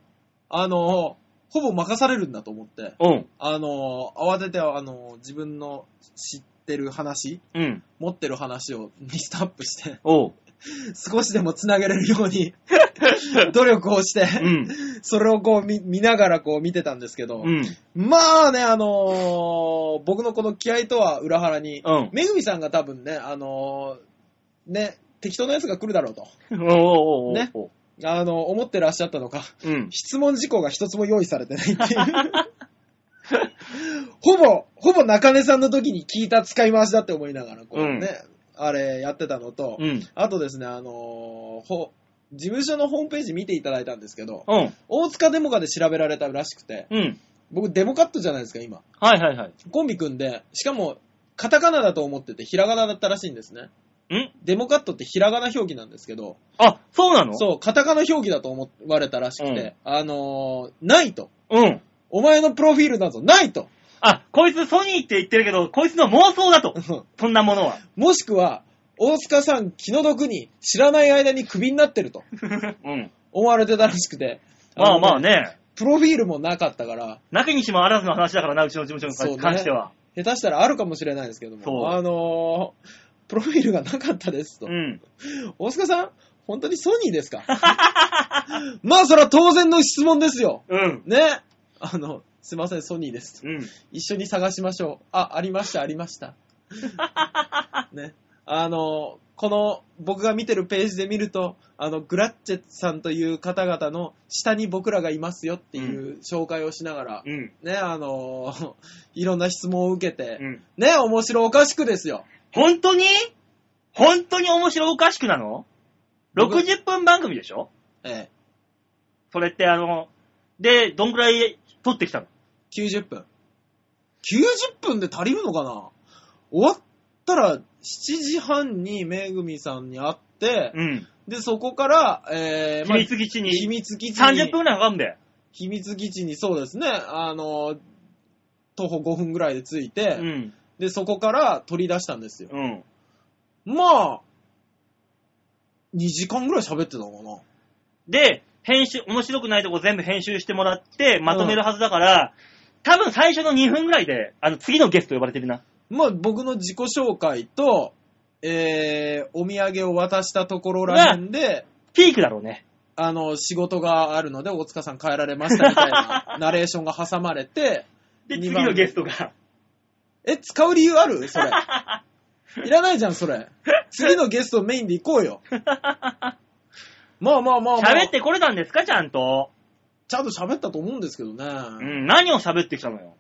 B: あの、ほぼ任されるんだと思って、
A: うん。
B: あの、慌てて、あの、自分の知ってる話、
A: うん。
B: 持ってる話をリストアップして、
A: おう。
B: 少しでも繋げれるように、努力をして、
A: うん。
B: それをこう見見ながらこう見てたんですけど、
A: うん。
B: まあね、あのー僕のこの気合とは裏腹に、
A: うん。
B: めぐみさんが多分ね、あのーね、適当なやつが来るだろうと、ねあの思ってらっしゃったのか、
A: うん。
B: 質問事項が一つも用意されてないっていう。ほぼ、ほぼ中根さんの時に聞いた使い回しだって思いながら、こうね、あれやってたのと、
A: うん。
B: あとですね、あのーほ事務所のホームページ見ていただいたんですけど、
A: うん。
B: 大塚デモカで調べられたらしくて、
A: うん。
B: 僕デモカットじゃないですか、今。
A: はいはいはい。
B: コンビ組んで、しかも、カタカナだと思ってて、ひらがなだったらしいんですね。
A: ん？
B: デモカットってひらがな表記なんですけど、
A: あ、そうなの？
B: そう、カタカナ表記だと思われたらしくて、あのーないと。
A: う。うん。
B: お前のプロフィールだぞ、ないと。
A: あ、こいつソニーって言ってるけど、こいつの妄想だと。そんなものは。
B: もしくは、大塚さん気の毒に知らない間にクビになってると
A: うん。
B: 思われてたらしくて。
A: まあ
B: の
A: まあね。
B: プロフィールもなかったから、
A: なきにしもあらずの話だからな、うちの事務所に
B: そうね
A: 関しては。
B: 下手したらあるかもしれないですけど
A: そう
B: も、あのープロフィールがなかったですと。
A: うん。
B: 大塚さん、本当にソニーですか？まあ、それは当然の質問ですよ。
A: うん。
B: ね。あの、すいません、ソニーです。
A: うん。
B: 一緒に探しましょう。あ、ありました、ありました。ね。あの、この、僕が見てるページで見ると、あの、グラッチェさんという方々の下に僕らがいますよっていう紹介をしながら、
A: うん。
B: ね、あの、いろんな質問を受けて、
A: うん。
B: ね、面白おかしくですよ。
A: 本当に？本当に面白おかしくなの？
B: 僕
A: ?60 分番組でしょ？
B: ええ、
A: それってあの、で、どんくらい撮ってきたの？
B: 90分。90分で足りるのかな？終わったら7時半にめぐみさんに会って、
A: うん。
B: で、そこから、えー、
A: 秘密基地に
B: 秘密基地
A: 30
B: に
A: 分くらいかかるんだよ。
B: 秘密基地にそうですね、あの、徒歩5分ぐらいで着いて、
A: うん。
B: で、そこから取り出したんですよ。
A: うん。
B: まあ、2時間ぐらい喋ってたのかな。
A: で、編集、面白くないとこ全部編集してもらって、まとめるはずだから、多分最初の2分ぐらいで、あの、次のゲスト呼ばれてるな。
B: まあ、僕の自己紹介と、えー、お土産を渡したところらへんで、
A: ピークだろうね。
B: あの、仕事があるので、大塚さん帰られましたみたいな ナレーションが挟まれて、
A: で、次のゲストが、
B: え、使う理由ある？それ。いらないじゃん、それ。次のゲストメインで行こうよ。まあまあまあまあ。
A: 喋ってこれたんですか、ちゃんと。
B: ちゃんと喋ったと思うんですけどね。
A: うん、何を喋ってきたのよ。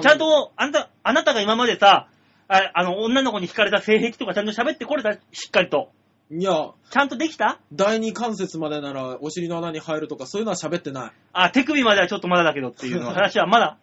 A: ちゃんと、あんた、あなたが今までさ、ああの、女の子に惹かれた性癖とかちゃんと喋ってこれた、しっかりと。
B: いや、
A: ちゃんとできた？
B: 第二関節までならお尻の穴に入るとかそういうのは喋ってない。
A: あ、手首まではちょっとまだだけどっていうの 話はまだ、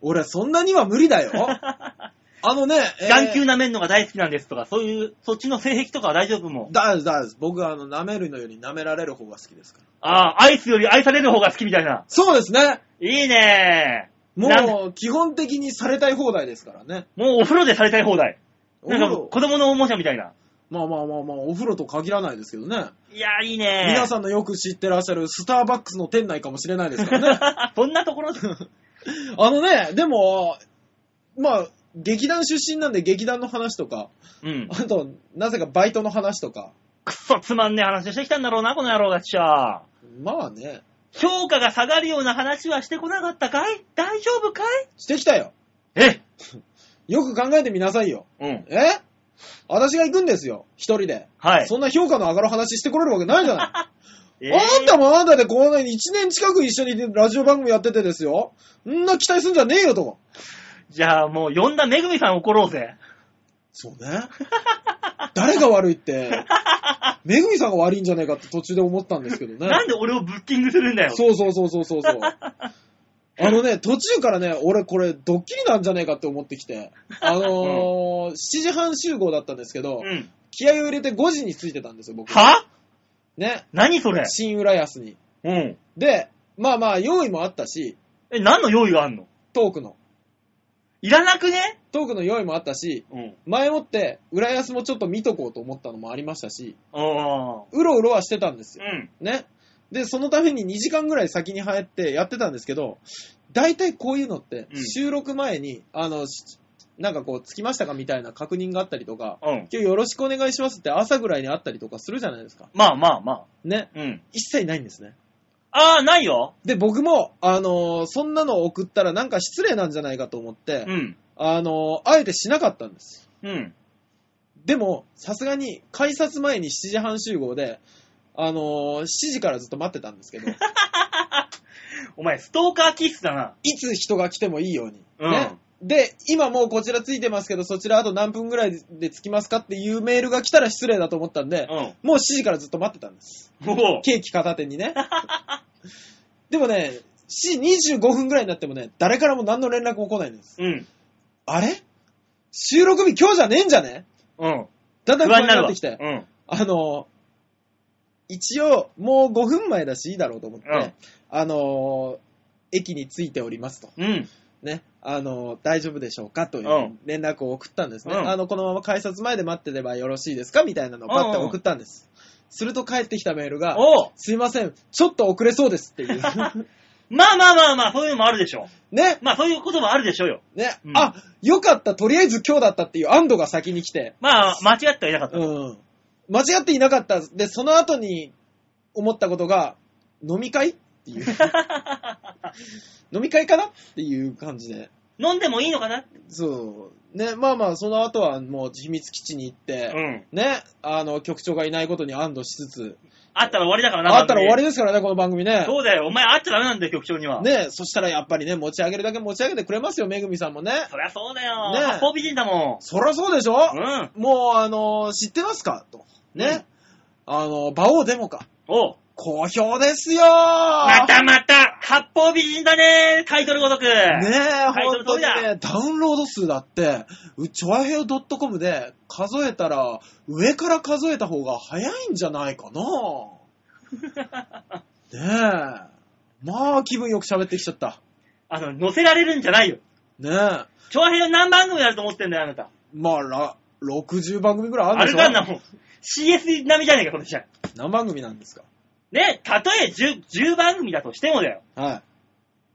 B: 俺そんなには無理だよ。あのね、えー
A: 眼球舐めんのが大好きなんですとか、そういう、そっちの性癖とかは大丈夫もう。
B: だです、だです。僕はあの、舐めるのより舐められる方が好きですから。
A: ああ、アイスより愛される方が好きみたいな。
B: そうですね。
A: いいねなん
B: もう、基本的にされたい放題ですからね。
A: もうお風呂でされたい放題。なんか子供のおもちゃみたいな。
B: まあまあまあまあ、お風呂と限らないですけどね。
A: いやー、いいね
B: 皆さんのよく知ってらっしゃるスターバックスの店内かもしれないですからね。
A: そんなところで。
B: あのね、でも、まあ、劇団出身なんで劇団の話とか、
A: うん。
B: あと、なぜかバイトの話とか。
A: くっそつまんねえ話してきたんだろうな、この野郎がっちゃ。
B: まあね、
A: 評価が下がるような話はしてこなかったかい？大丈夫かい？
B: してきたよ。
A: え？
B: よく考えてみなさいよ。
A: うん。
B: え？私が行くんですよ、一人で。
A: はい。
B: そんな評価の上がる話してこれるわけないじゃない。
A: えー
B: あんたもあんたでこんなに1年近く一緒にラジオ番組やっててですよ。んな期待すんじゃねえよと。
A: じゃあもう呼んだめぐみさん怒ろうぜ。
B: そうね。誰が悪いって、めぐみさんが悪いんじゃないかって途中で思ったんですけどね。
A: なんで俺をブッキングするんだよ。
B: そうそうそうそうそうそう。あのね、途中からね、俺これドッキリなんじゃねえかって思ってきて、あのー 7時半集合だったんですけど、
A: うん。
B: 気合を入れて5時に着いてたんですよ、僕。
A: は？
B: ね。
A: 何それ？
B: 新浦安に。
A: うん。
B: で、まあまあ用意もあったし、
A: え、何の用意があんの？
B: トークの。
A: いらなくね？
B: トークの用意もあったし、
A: うん。
B: 前もって浦安もちょっと見とこうと思ったのもありましたし、
A: あ
B: うろうろはしてたんです
A: あ。
B: よ。
A: うん。
B: ね。で、そのために2時間ぐらい先に入ってやってたんですけど、大体こういうのって
A: うん
B: 収録前に、あの、しなんかこう、着きましたかみたいな確認があったりとか、
A: うん。
B: 今日よろしくお願いしますって朝ぐらいにあったりとかするじゃないですか。
A: まあまあまあ。
B: ね。
A: うん。
B: 一切ないんですね。
A: ああ、ないよ。
B: で、僕も、あのーそんなの送ったらなんか失礼なんじゃないかと思って、
A: うん。
B: あのーあえてしなかったんです。
A: うん。
B: でも、さすがに改札前に7時半集合で、あのー7時からずっと待ってたんですけど、
A: お前、ストーカーキッスだな。
B: いつ人が来てもいいように。
A: うん
B: ね。で、今もうこちらついてますけど、そちらあと何分ぐらいで着きますかっていうメールが来たら失礼だと思ったんで、
A: うん。
B: もう7時からずっと待ってたんです。ケーキ片手にね。でもね、7時25分ぐらいになってもね、誰からも何の連絡も来ないんです。
A: うん。
B: あれ？収録日今日じゃねえんじゃね？
A: うん。
B: だんだん不安
A: 不安になるわ。
B: になってきて。
A: うん。
B: あの、一応、もう5分前だしいいだろうと思って、
A: うん
B: あの、駅に着いておりますと。
A: うん。
B: ね、あの、大丈夫でしょうかという
A: うん
B: 連絡を送ったんですね。
A: うん
B: あの、このまま改札前で待ってればよろしいですか？みたいなのをパッて送ったんです。すると帰ってきたメールが、
A: おう
B: すいません、ちょっと遅れそうですっていう。
A: まあまあまあまあ、そういうのもあるでしょ
B: ね、
A: う。まあそういうこともあるでしょうよ。
B: ね、
A: うん
B: あ、よかった、とりあえず今日だったっていう安堵が先に来て、
A: まあ、間違ってはいなかった。
B: うん。間違っていなかった。で、その後に思ったことが、飲み会？っていう。飲み会かなっていう感じで。
A: 飲んでもいいのかな？
B: そう。ね、まあまあ、その後はもう秘密基地に行って、
A: うん。
B: ね、あの、局長がいないことに安堵しつつ、
A: あったら終わりだからな。
B: あったら終わり
A: り。
B: ですからね、この番組ね。
A: そうだよ。お前会っちゃダメなんだよ、局長には。
B: ね、そしたらやっぱりね、持ち上げるだけ持ち上げてくれますよ、めぐみさんもね。
A: そりゃそうだよ。
B: ね
A: 八方美人だも
B: そりゃそうでしょ、
A: ん。うん。
B: もう、あの、知ってますか？と。ね。あの、馬王デモか。
A: おう
B: 好評ですよ
A: またまた、八方美人だねタイトルごとく。
B: ねえ、
A: タイト
B: 本当にね、ダウンロード数だって、うちょあへよ .com で数えたら、上から数えた方が早いんじゃないかな。ねえ。まあ、気分よく喋ってきちゃった。
A: あの、載せられるんじゃないよ。
B: ねえ。
A: 長編何番組あると思ってんだよ、あなた。
B: まあ、ら60番組ぐらいあ
A: あ
B: るんでしょ
A: るかんなもん。CS 並みじゃねえか、この試合。
B: 何番組なんですか？
A: ね、たとえ 10, 10番組だとしてもだよ。
B: はい。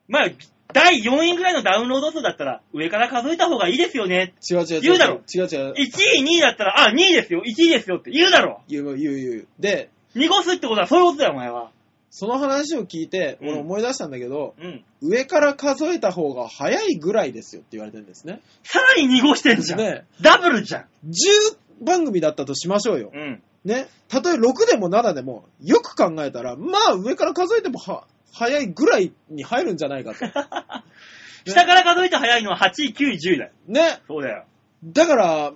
A: まあ、第4位ぐらいのダウンロード数だったら、上から数えた方がいいですよね。
B: 違う違う違う。
A: 言うだろ
B: 違う違う。
A: 1位、2位だったら、あ、2位ですよ、1位ですよって言うだろ。
B: 言う言う言う。で、
A: 濁すってことはそういうことだよ、お前は。
B: その話を聞いて、
A: うん
B: 俺思い出したんだけど、
A: うん。
B: 上から数えた方が早いぐらいですよって言われてるんですね。
A: さらに濁してんじゃん。
B: ね
A: ダブルじゃん。
B: 10番組だったとしましょうよ。
A: うん。
B: ね。たとえ6でも7でも、よく考えたら、まあ上から数えてもは早いぐらいに入るんじゃないかと。
A: 下から数えて早いのは8位、9位、10位だよ。
B: ね。
A: そうだよ。
B: だから、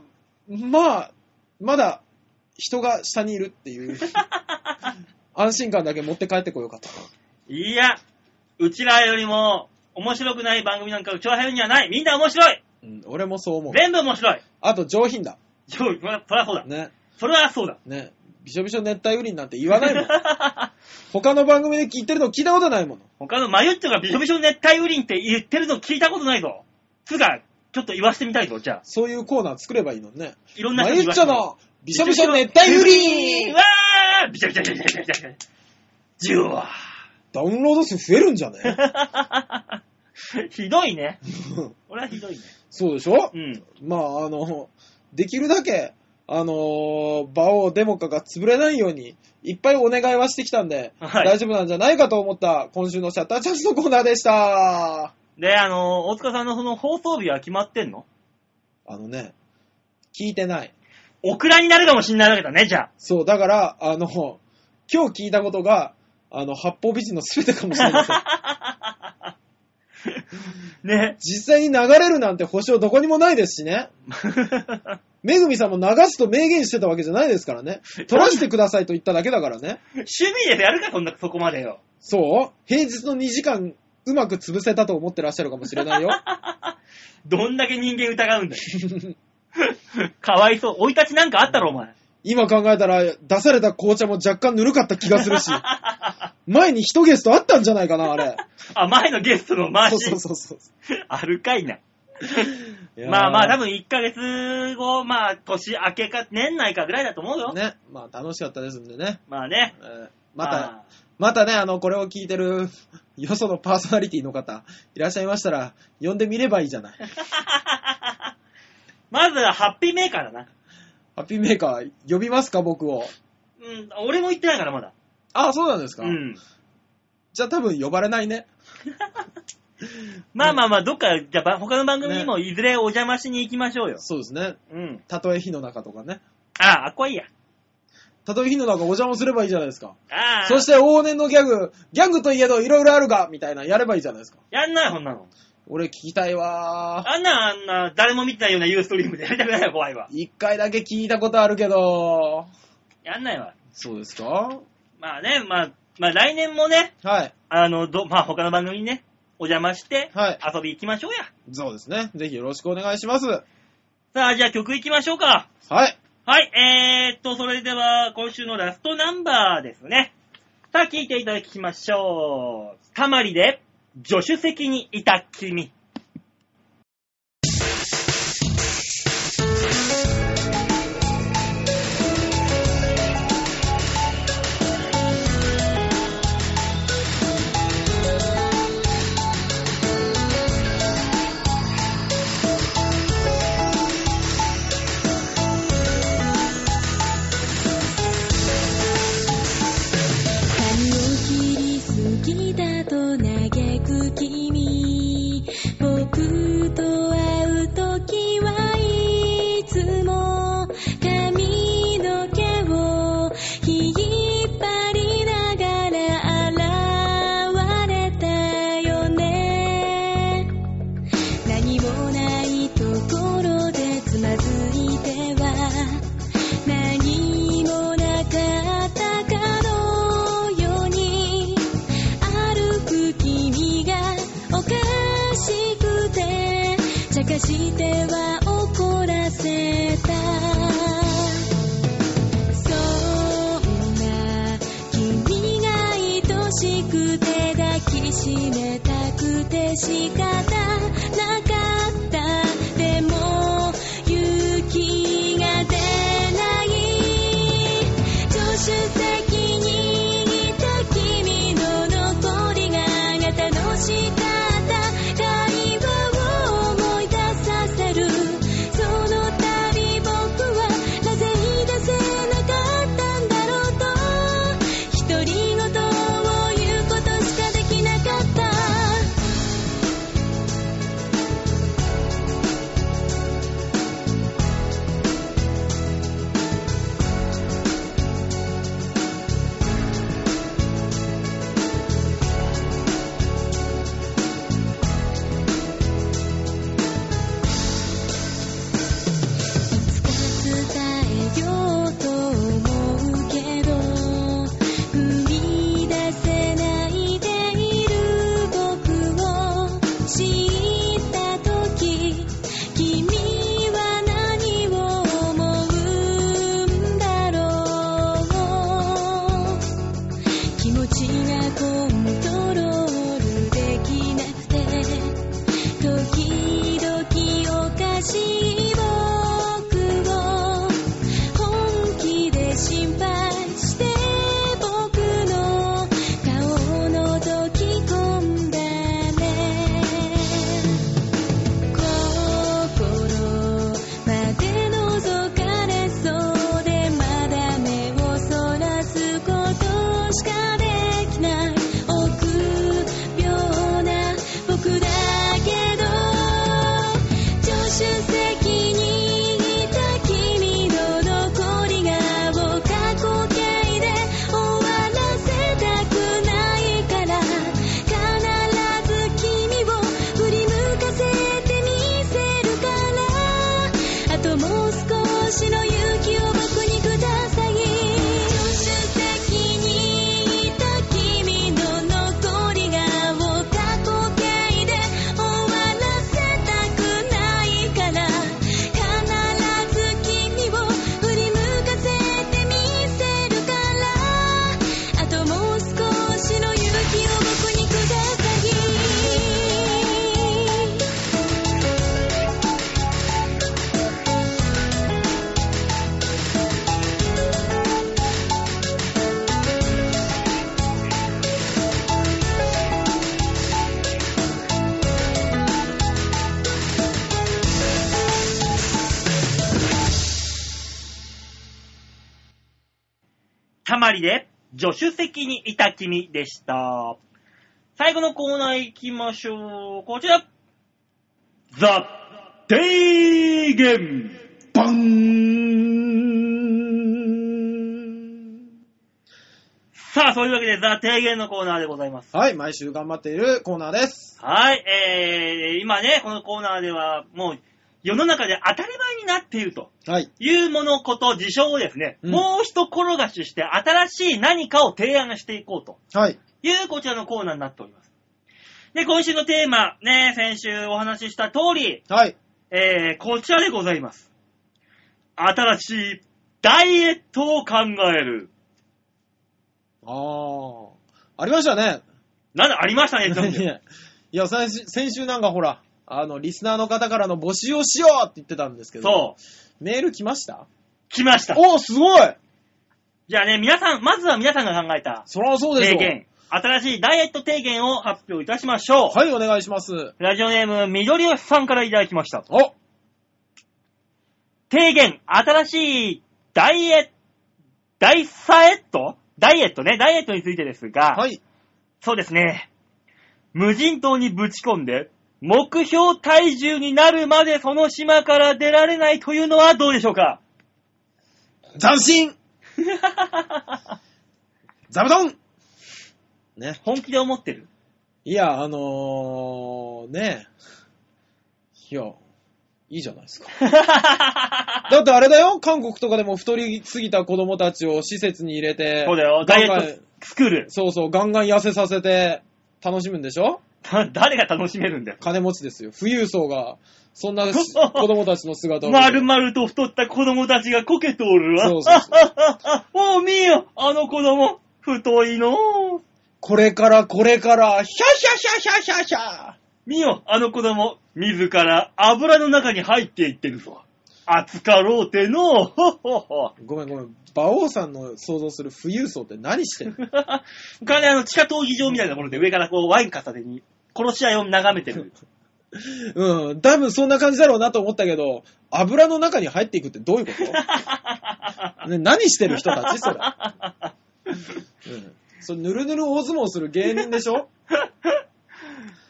B: まあ、まだ人が下にいるっていう、安心感だけ持って帰ってこようかと。
A: いや、うちらよりも面白くない番組なんか長編にはない。みんな面白い。
B: うん、俺もそう思う。
A: 全部面白い。
B: あと上品だ。
A: 上位そりゃそりゃそうだ。
B: ね。
A: それはそうだ。
B: ね。びしょびしょ熱帯雨林なんて言わないもん。他の番組で聞いてるの聞いたことないもの。
A: 他のマユッチョがびしょびしょ熱帯雨林って言ってるの聞いたことないぞ。つうか、ちょっと言わしてみたいぞ、じゃあ。
B: そういうコーナー作ればいいのにね。
A: いろんな
B: マ
A: 人に言わせて
B: ユッチョのびしょびしょ熱帯雨林
A: うわーびしゃびしゃびしゃびしゃびしゃ。じゅわ
B: ダウンロード数増えるんじゃね
A: ー。ひどいね。俺はひどいね。
B: そうでしょ
A: うん。
B: まあ、あの、できるだけ、あのー、馬王デモカが潰れないように、いっぱいお願いはしてきたんで、
A: はい
B: 大丈夫なんじゃないかと思った今週のシャッターチャンスのコーナーでした。
A: で、あの、大塚さんのその放送日は決まってんの？
B: あのね、聞いてない。
A: オクラになるかもしんないわけだね、じゃあ。
B: そう、だから、あの、今日聞いたことが、あの、八方美人の全てかもしれません。
A: ね。
B: 実際に流れるなんて保証どこにもないですしね。めぐみさんも流すと明言してたわけじゃないですからね。取らせてくださいと言っただけだからね。
A: 趣味でやるか、そんな、そこまでよ。
B: そう？平日の2時間うまく潰せたと思ってらっしゃるかもしれないよ。
A: どんだけ人間疑うんだよ。かわいそう。生い立ちなんかあったろ、お前。
B: 今考えたら出された紅茶も若干ぬるかった気がするし、前に一ゲストあったんじゃないかな、あれ。
A: あ、前のゲストの回し。
B: そうそうそうそう。
A: あるかいな。まあまあ、多分1ヶ月後、まあ、年明けか、年内かぐらいだと思うよ。
B: ね、まあ楽しかったですんでね。
A: まあね。
B: えーまた、
A: あ
B: またね、あの、これを聞いてる、よそのパーソナリティの方、いらっしゃいましたら、呼んでみればいいじゃない。
A: まずはハッピーメーカーだな。
B: ハッピーメーカー、呼びますか、僕を。
A: うん、俺も言ってないから、まだ。
B: あ、そうなんですか、
A: うん。
B: じゃあ多分呼ばれないね。
A: まあまあまあ、どっか、じゃあ、他の番組にもいずれお邪魔しに行きましょうよ。
B: そうですね。
A: うん。
B: たとえ火の中とかね。
A: ああ、あっこいいや。
B: たとえ火の中お邪魔すればいいじゃないですか。
A: ああ。
B: そして往年のギャグ、ギャグといえどいろいろあるが、みたいなやればいいじゃないですか。
A: やんない、こんなの。
B: 俺聞きたいわー。
A: あんな、あんな、誰も見てないようなユーストリームでやりたくないよ、怖いわ。
B: 一回だけ聞いたことあるけど。
A: やんないわ。
B: そうですか？
A: まあね、まあ、まあ来年もね、
B: はい。
A: あの、ど、まあ他の番組にね、お邪魔して、
B: はい
A: 遊び行きましょうや。
B: そうですね。ぜひよろしくお願いします。
A: さあ、じゃあ曲行きましょうか。
B: はい。
A: はい、えーっと、それでは今週のラストナンバーですね。さあ、聴いていただきましょう。たまりで、助手席にいた君
C: で、助手席にいた君でした。
A: 最後のコーナー行きましょう。こちら。ザ・提言
B: バン
A: さあ、そういうわけで、ザ・提言のコーナーでございます。
B: はい、毎週頑張っているコーナーです。
A: はい、えー、今ね、このコーナーでは、もう、世の中で当たり前になっていると
B: はい。
A: いうもの、こと、事象をですね、
B: うん
A: もう一転がしして、新しい何かを提案していこうと
B: はい。
A: いう、こちらのコーナーになっております。で、今週のテーマ、ね、先週お話しした通り、
B: はい。
A: えー、こちらでございます。新しいダイエットを考える。
B: あー。ありましたね。
A: なんだ、ありましたね、
B: い
A: ちょっと
B: や、いや先週なんかほら、あの、リスナーの方からの募集をしようって言ってたんですけど、
A: そう。
B: メール来ました？
A: 来ました。
B: おー、すごい
A: じゃあね、皆さん、まずは皆さんが考えた
B: そらそうでしょ
A: 提言、新しいダイエット提言を発表いたしましょう。
B: はい、お願いします。
A: ラジオネーム、緑吉さんからいただきました。
B: お
A: 提言、新しいダイエット、ダイサエット？ダイエットね、ダイエットについてですが、
B: はい。
A: そうですね。無人島にぶち込んで、目標体重になるまでその島から出られないというのはどうでしょうか？
B: 斬新。座布団。ね。
A: 本気で思ってる？
B: いや、あのー、ね。いや、いいじゃないですか。だってあれだよ、韓国とかでも太りすぎた子供たちを施設に入れて、
A: そうだよ、ダイエ
B: ガンガン
A: ットスクール。
B: そうそう、ガンガン痩せさせて楽しむんでしょ？
A: だ 誰が楽しめるんだよ。
B: 金持ちですよ。富裕層が、そんなし 子供たちの姿を見て。
A: 丸々と太った子供たちがこけておるわ。
B: そうそうそう
A: おう、見よ、あの子供、太いのう。
B: これからこれから、ヒャヒャヒャヒャヒャヒャ
A: 見よ、あの子供、自ら油の中に入っていってるぞ。熱かろうての。
B: ごめんごめん。馬王さんの想像する富裕層って何してんの？
A: 他ね、あの、地下闘技場みたいなもので上からこう、ワイン片手に、殺し合いを眺めてる。
B: うん、多分そんな感じだろうなと思ったけど、油の中に入っていくってどういうこと、ね、何してる人たちそれ。うん。それぬるぬる大相撲する芸人でしょ？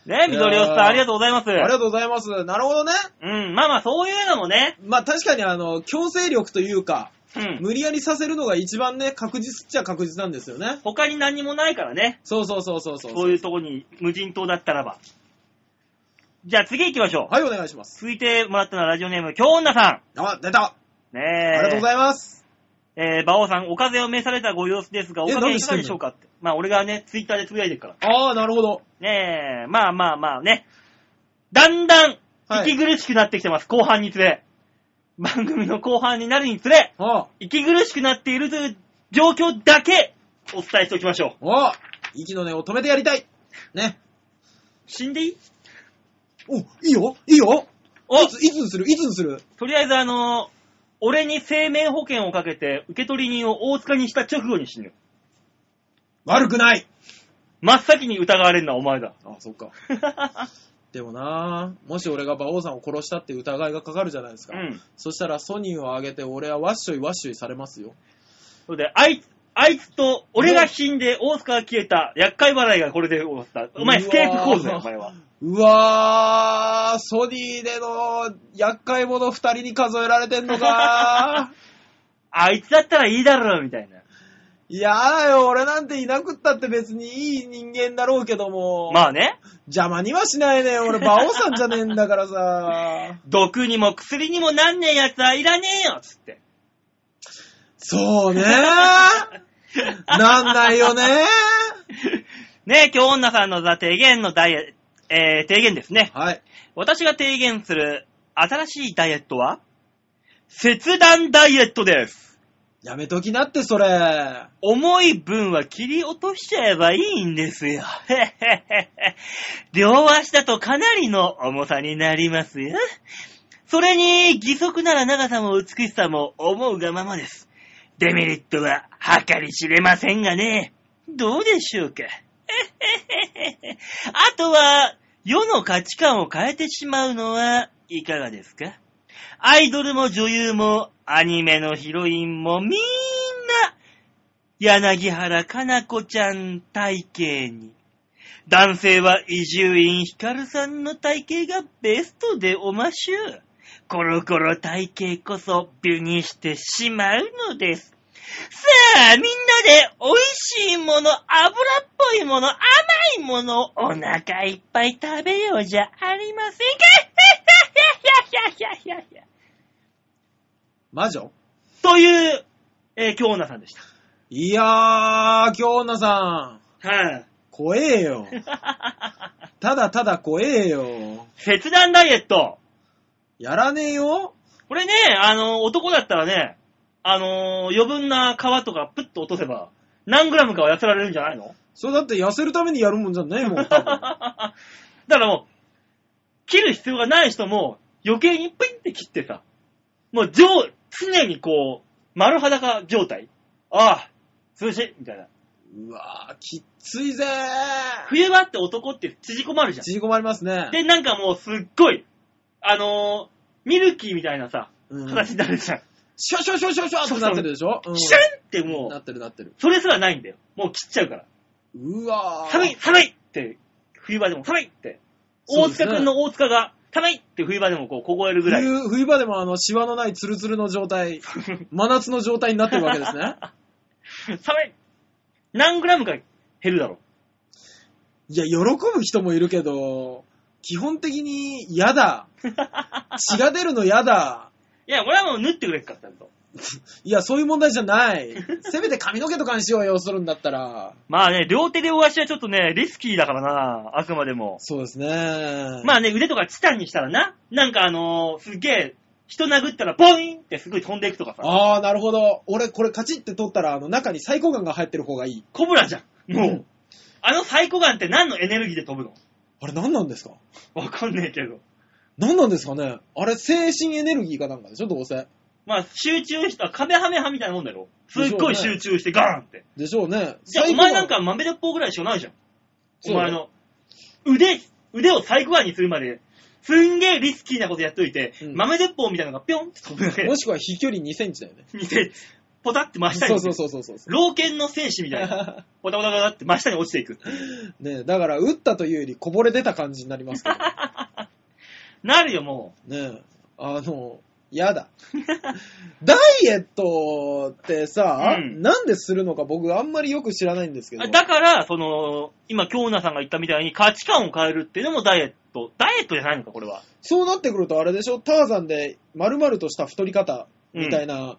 A: ね、緑尾さん、ありがとうございます。
B: ありがとうございます。なるほどね。
A: うん、まあまあ、そういうのもね、
B: まあ確かにあの、強制力というか、
A: うん。
B: 無理やりさせるのが一番ね、確実っちゃ確実なんですよね。
A: 他に何もないからね。
B: そうそうそうそうそう。
A: そういうとこに無人島だったらば。じゃあ次行きましょう。
B: はい、お願いします。
A: 続いてもらったのはラジオネーム、京女さ
B: あ、出た
A: ん。ね
B: あ
A: え。
B: りがとうございます。
A: えー、馬王さん、お風邪を召されたご様子ですが、お
B: え
A: 加減いかが
B: で
A: しょうかって。まあ、俺がね、ツイッターでつぶやいてるから。
B: ああ、なるほど。
A: ねえ、まあまあまあね。だんだん、
B: はい
A: 息苦しくなってきてます、後半につれ。番組の後半になるにつれ、
B: あ
A: 息苦しくなっているという状況だけ、お伝えしておきましょう。
B: あ、息の根を止めてやりたい。ね。
A: 死んでいい？
B: お、いいよいいよ
A: お
B: いつ、いつにする？いつにする？
A: とりあえずあのー俺に生命保険をかけて、受取人を大塚にした直後に死ぬ。
B: 悪くない
A: 真っ先に疑われるのはお前だ。
B: あ、そっか。でもなもし俺が馬王さんを殺したって疑いがかかるじゃないですか。
A: うん。
B: そしたらソニーをあげて俺はワッショイワッショイされますよ。
A: それで、あいつ、あいつと、俺が死んで、大塚が消えた、厄介払いがこれで終わった。お前、
B: うわー
A: スケープ構図だよ、お前は。
B: うわー、ソニーでの厄介者二人に数えられてんのか
A: あいつだったらいいだろ、みたいな。
B: いやだよ、俺なんていなくったって別にいい人間だろうけども。
A: まあね、
B: 邪魔にはしないね俺、馬王さんじゃねえんだからさ。
A: 毒にも薬にもなんねえやつはいらねえよ、つって。
B: そうね なんないよね
A: ねえ、今日女さんのザ提言のダイエえー、提言ですね。
B: はい。
A: 私が提言する新しいダイエットは、切断ダイエットです。
B: やめときなって、それ。
A: 重い分は切り落としちゃえばいいんですよ。へへへへ両足だとかなりの重さになりますよ。それに、義足なら長さも美しさも思うがままです。デメリットは計り知れませんがね。どうでしょうか？へへへへあとは、世の価値観を変えてしまうのはいかがですか？アイドルも女優もアニメのヒロインもみんな柳原かな子ちゃん体型に。男性は伊集院光さんの体型がベストでおましゅう。コロコロ体型こそ美にしてしまうのです。さあ、みんなで美味しいもの、油っぽいもの、甘いものをお腹いっぱい食べようじゃありませんか？
B: 魔女？
A: という、えー、京女さんでした。
B: いやー、京女さん。
A: はい、
B: 怖えよ。ただただ怖えよ。
A: 切断ダイエット。
B: やらねえよ。
A: これね、あの、男だったらね、あの、余分な皮とかプッと落とせば、何グラムかは痩せられるんじゃないの？
B: それだって痩せるためにやるもんじゃねえもん、多分。
A: だからもう、切る必要がない人も、余計にピンって切ってさ、もう上、常にこう、丸裸状態。ああ、涼しいみたいな。
B: うわー、きっついぜー。
A: 冬場って男って縮こまるじゃん。
B: 縮こまりますね。
A: で、なんかもうすっごい、あのーミルキーみたいなさ、
B: うん
A: 形になるじゃん。
B: シュシュシュシュシュってなってるでしょ、うん
A: シュンってもう、
B: なってるなってる。
A: それすらないんだよ。もう切っちゃうから。
B: うわー。
A: 寒い寒いって、冬場でも寒いって。大塚くんの大塚が、寒いって冬場でもこう凍えるぐらい。
B: 冬冬場でもあの、シワのないツルツルの状態、真夏の状態になってるわけですね。
A: 寒い何グラムか減るだろ
B: いや、喜ぶ人もいるけど、基本的に嫌だ。血が出るの嫌だ。
A: いや、俺はもう縫ってくれっから、ちゃんと。
B: いや、そういう問題じゃない。せめて髪の毛とかにしようよ、するんだったら。
A: まあね、両手で大足はちょっとね、リスキーだからな、あくまでも。
B: そうですね。
A: まあね、腕とかチタンにしたらな、なんかあのーすげえ、人殴ったらボインってすごい飛んでいくとかさ、
B: あー、なるほど。俺、これカチって取ったら、あの、中にサイコガンが入ってる方がいい。
A: コブラじゃん。もう、
B: うん
A: あのサイコガンって何のエネルギーで飛ぶの？
B: あれ、何なんですか？
A: わかんねえけど。
B: 何なんですかね？あれ、精神エネルギーかなんかでしょ、どうせ。
A: まあ、集中した、カメハメハみたいなもんだろ。すっごい集中してガーンって。
B: でしょうね。
A: じゃあ、お前なんか豆鉄砲ぐらいしかないじゃん。
B: そう
A: お前の。腕、腕をサイコガンにするまで、すんげえリスキーなことやっといて、
B: うん
A: 豆鉄砲みたいなのがピョンって飛ぶだけ
B: もしくは飛距離2センチだよね。
A: 見て、ポタって真下に
B: そうそうそうそうそう。
A: 老犬の戦士みたいな。ポタポタポタって真下に落ちていく。
B: ねだから、打ったというよりこぼれ出た感じになりますけど。
A: なるよ、も
B: ねあの、やだ。ダイエットってさ、
A: うん
B: なんでするのか僕あんまりよく知らないんですけど。
A: う。だから、その、今、京奈さんが言ったみたいに価値観を変えるっていうのもダイエット。ダイエットじゃないのか、これは。
B: そうなってくるとあれでしょ？ターザンで丸々とした太り方みたいな、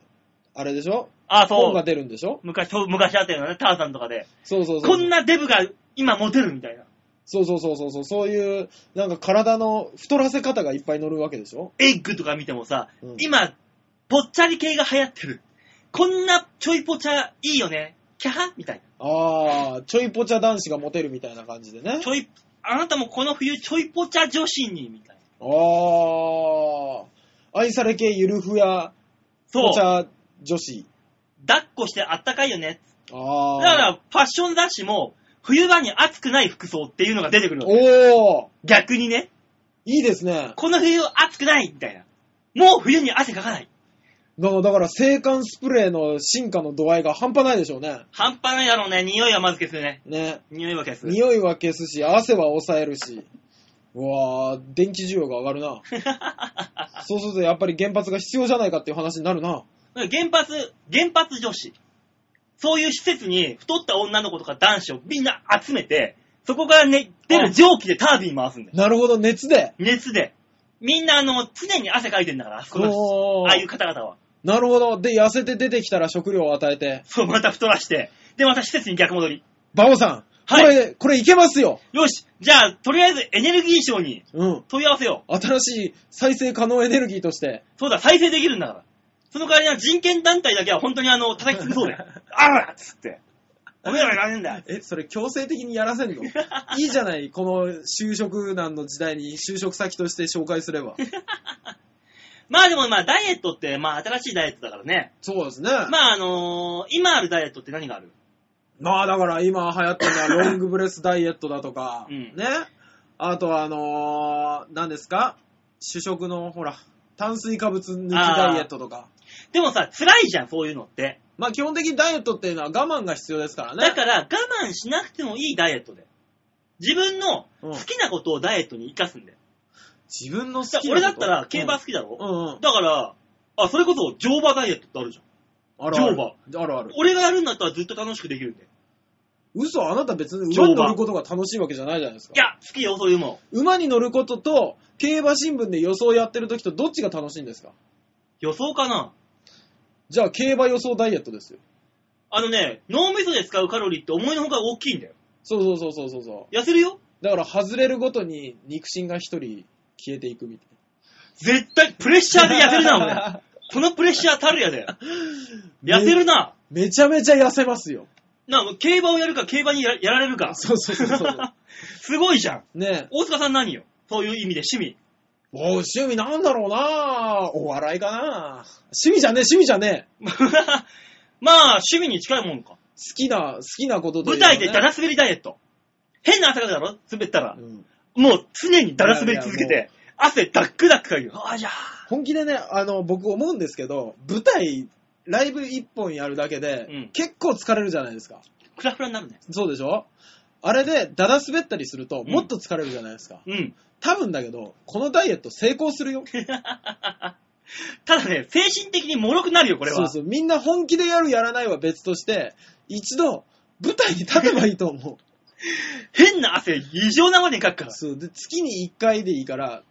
B: あれでしょ？
A: あ、そ
B: 本が
A: う。
B: 出るんでしょ？
A: 昔、そう昔あったようなね、ターザンとかで。
B: そうそうそう。
A: こんなデブが今モテるみたいな。
B: そうそうそうそうそう。そういう、なんか体の太らせ方がいっぱい乗るわけでしょ？
A: エッグとか見てもさ、
B: うん
A: 今、ぽっちゃり系が流行ってる。こんなちょいぽちゃいいよね。キャハ？みたい
B: ああ、ちょいぽちゃ男子がモテるみたいな感じでね
A: な。ち。ょい、あなたもこの冬ちょいぽちゃ女子に、みたいな。
B: ああ、愛され系ゆるふやぽち。ゃ女子。
A: 抱っこしてあったかいよね。
B: ああ。
A: だから、ファッション雑誌も、冬場に暑くない服装っていうのが出てくるの。
B: おー、
A: 逆にね、
B: いいですね。
A: この冬暑くないみたいな。もう冬に汗かかない。
B: だから、だから、制汗スプレーの進化の度合いが半端ないでしょうね。
A: 半端ないだろうね。匂いはまず消すね。
B: ね。
A: 匂いは消す。
B: 匂いは消すし、汗は抑えるし。うわー、電気需要が上がるな。そうすると、やっぱり原発が必要じゃないかっていう話になるな。
A: 原発、原発女子。そういう施設に太った女の子とか男子をみんな集めて、そこからね、出る蒸気でタービン回すんだよ。
B: なるほど、熱で。
A: 熱で。みんなあの、常に汗かいてんだから、あそこの
B: おー
A: ああいう方々は。
B: なるほど。で、痩せて出てきたら食料を与えて。
A: そう、また太らして。で、また施設に逆戻り。
B: バオさん、
A: はい
B: これ、これいけますよ。
A: よし、じゃあ、とりあえずエネルギー賞に
B: うん。
A: 問い合わせよう。
B: 新しい再生可能エネルギーとして。
A: そうだ、再生できるんだから。その代わりな人権団体だけは本当にあの、叩き潰そうだよ。あらっつって。おめえらいらねえんだよ。
B: え、それ強制的にやらせんの？いいじゃない、この就職難の時代に就職先として紹介すれば。
A: まあでもまあ、ダイエットって、まあ新しいダイエットだからね。
B: そうですね。
A: まああのー今あるダイエットって何がある？
B: まあだから今流行ってるのはロングブレスダイエットだとか、
A: うん
B: ね。あとはあのー、何ですか？主食のほら、炭水化物抜きダイエットとか。
A: でもさ、辛いじゃん、そういうのって。
B: まあ基本的にダイエットっていうのは我慢が必要ですからね。
A: だから我慢しなくてもいいダイエットで。自分の
B: うん
A: 好きなことをダイエットに活かすんだよ。
B: 自分の好きなこと？
A: 俺だったら競馬好きだろ、
B: うんうん。
A: だから、あ、それこそ乗馬ダイエットってあるじゃん。
B: あるある。
A: 乗
B: あるある。
A: 俺がやるんだったらずっと楽しくできるんだよ。
B: 嘘、あなた別に
A: 馬
B: に乗ることが楽しいわけじゃないじゃないですか
A: い。や、好きよ、そういうもん。
B: 馬に乗ることと、競馬新聞で予想やってる時とどっちが楽しいんですか？
A: 予想かな？
B: じゃあ競馬予想ダイエットですよ。
A: あのね、脳みそで使うカロリーって思いのほか大きいんだよ。
B: そうそうそうそうそうそ
A: 痩せるよ
B: う。だから外れるごとに肉親が一人消えていくみたい
A: 絶対、プレッシャーで痩せるな、お前。このプレッシャーたるやで。
B: な。
A: 痩せるな。
B: めちゃめちゃ痩せますよ。
A: な、競馬をやるか、競馬にややられるか。
B: そうそうそうそう。
A: すごいじゃん。
B: ね
A: 大塚さん何よ？そういう意味で趣味。
B: お趣味なんだろうなお笑いかな趣味じゃねえ、趣味じゃねえ。
A: まあ、趣味に近いもんか。
B: 好きな、好きなこととい
A: 舞台でダダ滑りダイエット。変な汗かくだろ？滑ったら
B: う。ん
A: もう常にダダ滑り続け
B: いやい
A: て、汗ダックダックかゆ。ああ、じゃあ。
B: 本気でね、あの、僕思うんですけど、舞台、ライブ一本やるだけで、
A: うん
B: 結構疲れるじゃないですか。
A: クラフラになるね。
B: そうでしょ？あれで、ダダ滑ったりすると、
A: うん
B: もっと疲れるじゃないですか。
A: うん。
B: 多分だけど、このダイエット成功するよ。
A: ただね、精神的に脆くなるよ、これは。
B: そうそう。みんな本気でやるやらないは別として、一度、舞台に立てばいいと思う。
A: 変な汗、異常なまでにかくから。
B: そう。で、月に1回でいいから、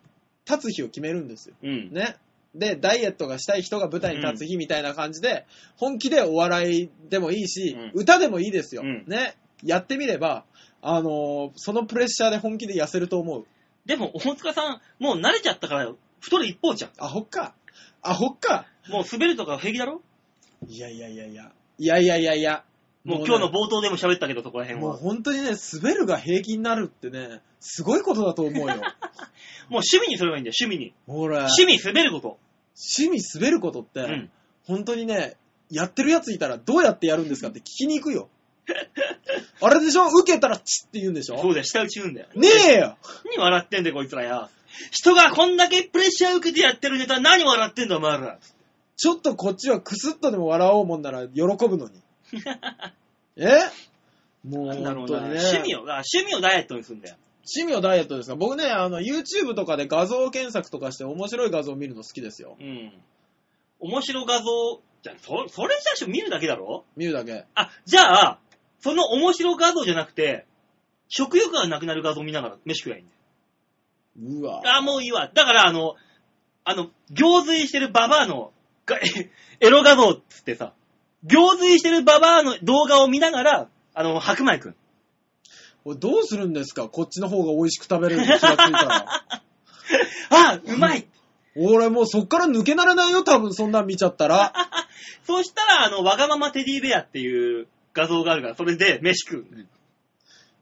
B: 立つ日を決めるんですよ。
A: うん。
B: ね。で、ダイエットがしたい人が舞台に立つ日みたいな感じで、本気でお笑いでもいいし、
A: うん
B: 歌でもいいですよ。
A: うん
B: ね。やってみれば、あのーそのプレッシャーで本気で痩せると思う。
A: でも、大塚さん、もう慣れちゃったから、太る一方じゃん。
B: アホっか。アホっか。
A: もう滑るとか平気だろ？
B: いやいやいやいや。いやいやいやいや。ね
A: もう今日の冒頭でも喋ったけど、そこら辺
B: もう
A: は。もう
B: 本当にね、滑るが平気になるってね、すごいことだと思うよ。
A: 趣味にすればいいんだよ、趣味に。
B: ほら、
A: 趣味滑ること。
B: 趣味滑ることって、
A: うん。
B: 本当にね、やってるやついたらどうやってやるんですかって聞きに行くよ。あれでしょ？受けたらチッって言うんでしょ？
A: そうだよ、下打ち言うんだよ。
B: ねえよ
A: 何笑ってんだよ、こいつらよ。人がこんだけプレッシャー受けてやってるネタ何笑ってんだ、お前ら。
B: ちょっとこっちはクスッとでも笑おうもんなら喜ぶのに。え？もう
A: なんだろうな、
B: 本当にね。
A: 趣味を、だから趣味をダイエットにするんだよ。
B: 趣味をダイエットですか僕ね、あの、YouTube とかで画像検索とかして面白い画像を見るの好きですよ。
A: うん。面白画像、じゃあ、そ、それじゃ見るだけだろ？
B: 見るだけ。
A: あ、じゃあ、その面白画像じゃなくて、食欲がなくなる画像見ながら飯食えばいいんだよ。
B: うわ。
A: あ、もういいわ。だから、あの、あの、行水してるババアの、が エロ画像っつってさ、行水してるババアの動画を見ながら、あの、白米くん。
B: これどうするんですか？こっちの方が美味しく食べれるって気がついたら。
A: あ、うまい
B: 俺もうそっから抜けられないよ、多分そんなん見ちゃったら。
A: そうしたら、あの、わがままテディベアっていう画像があるから、それで飯食う。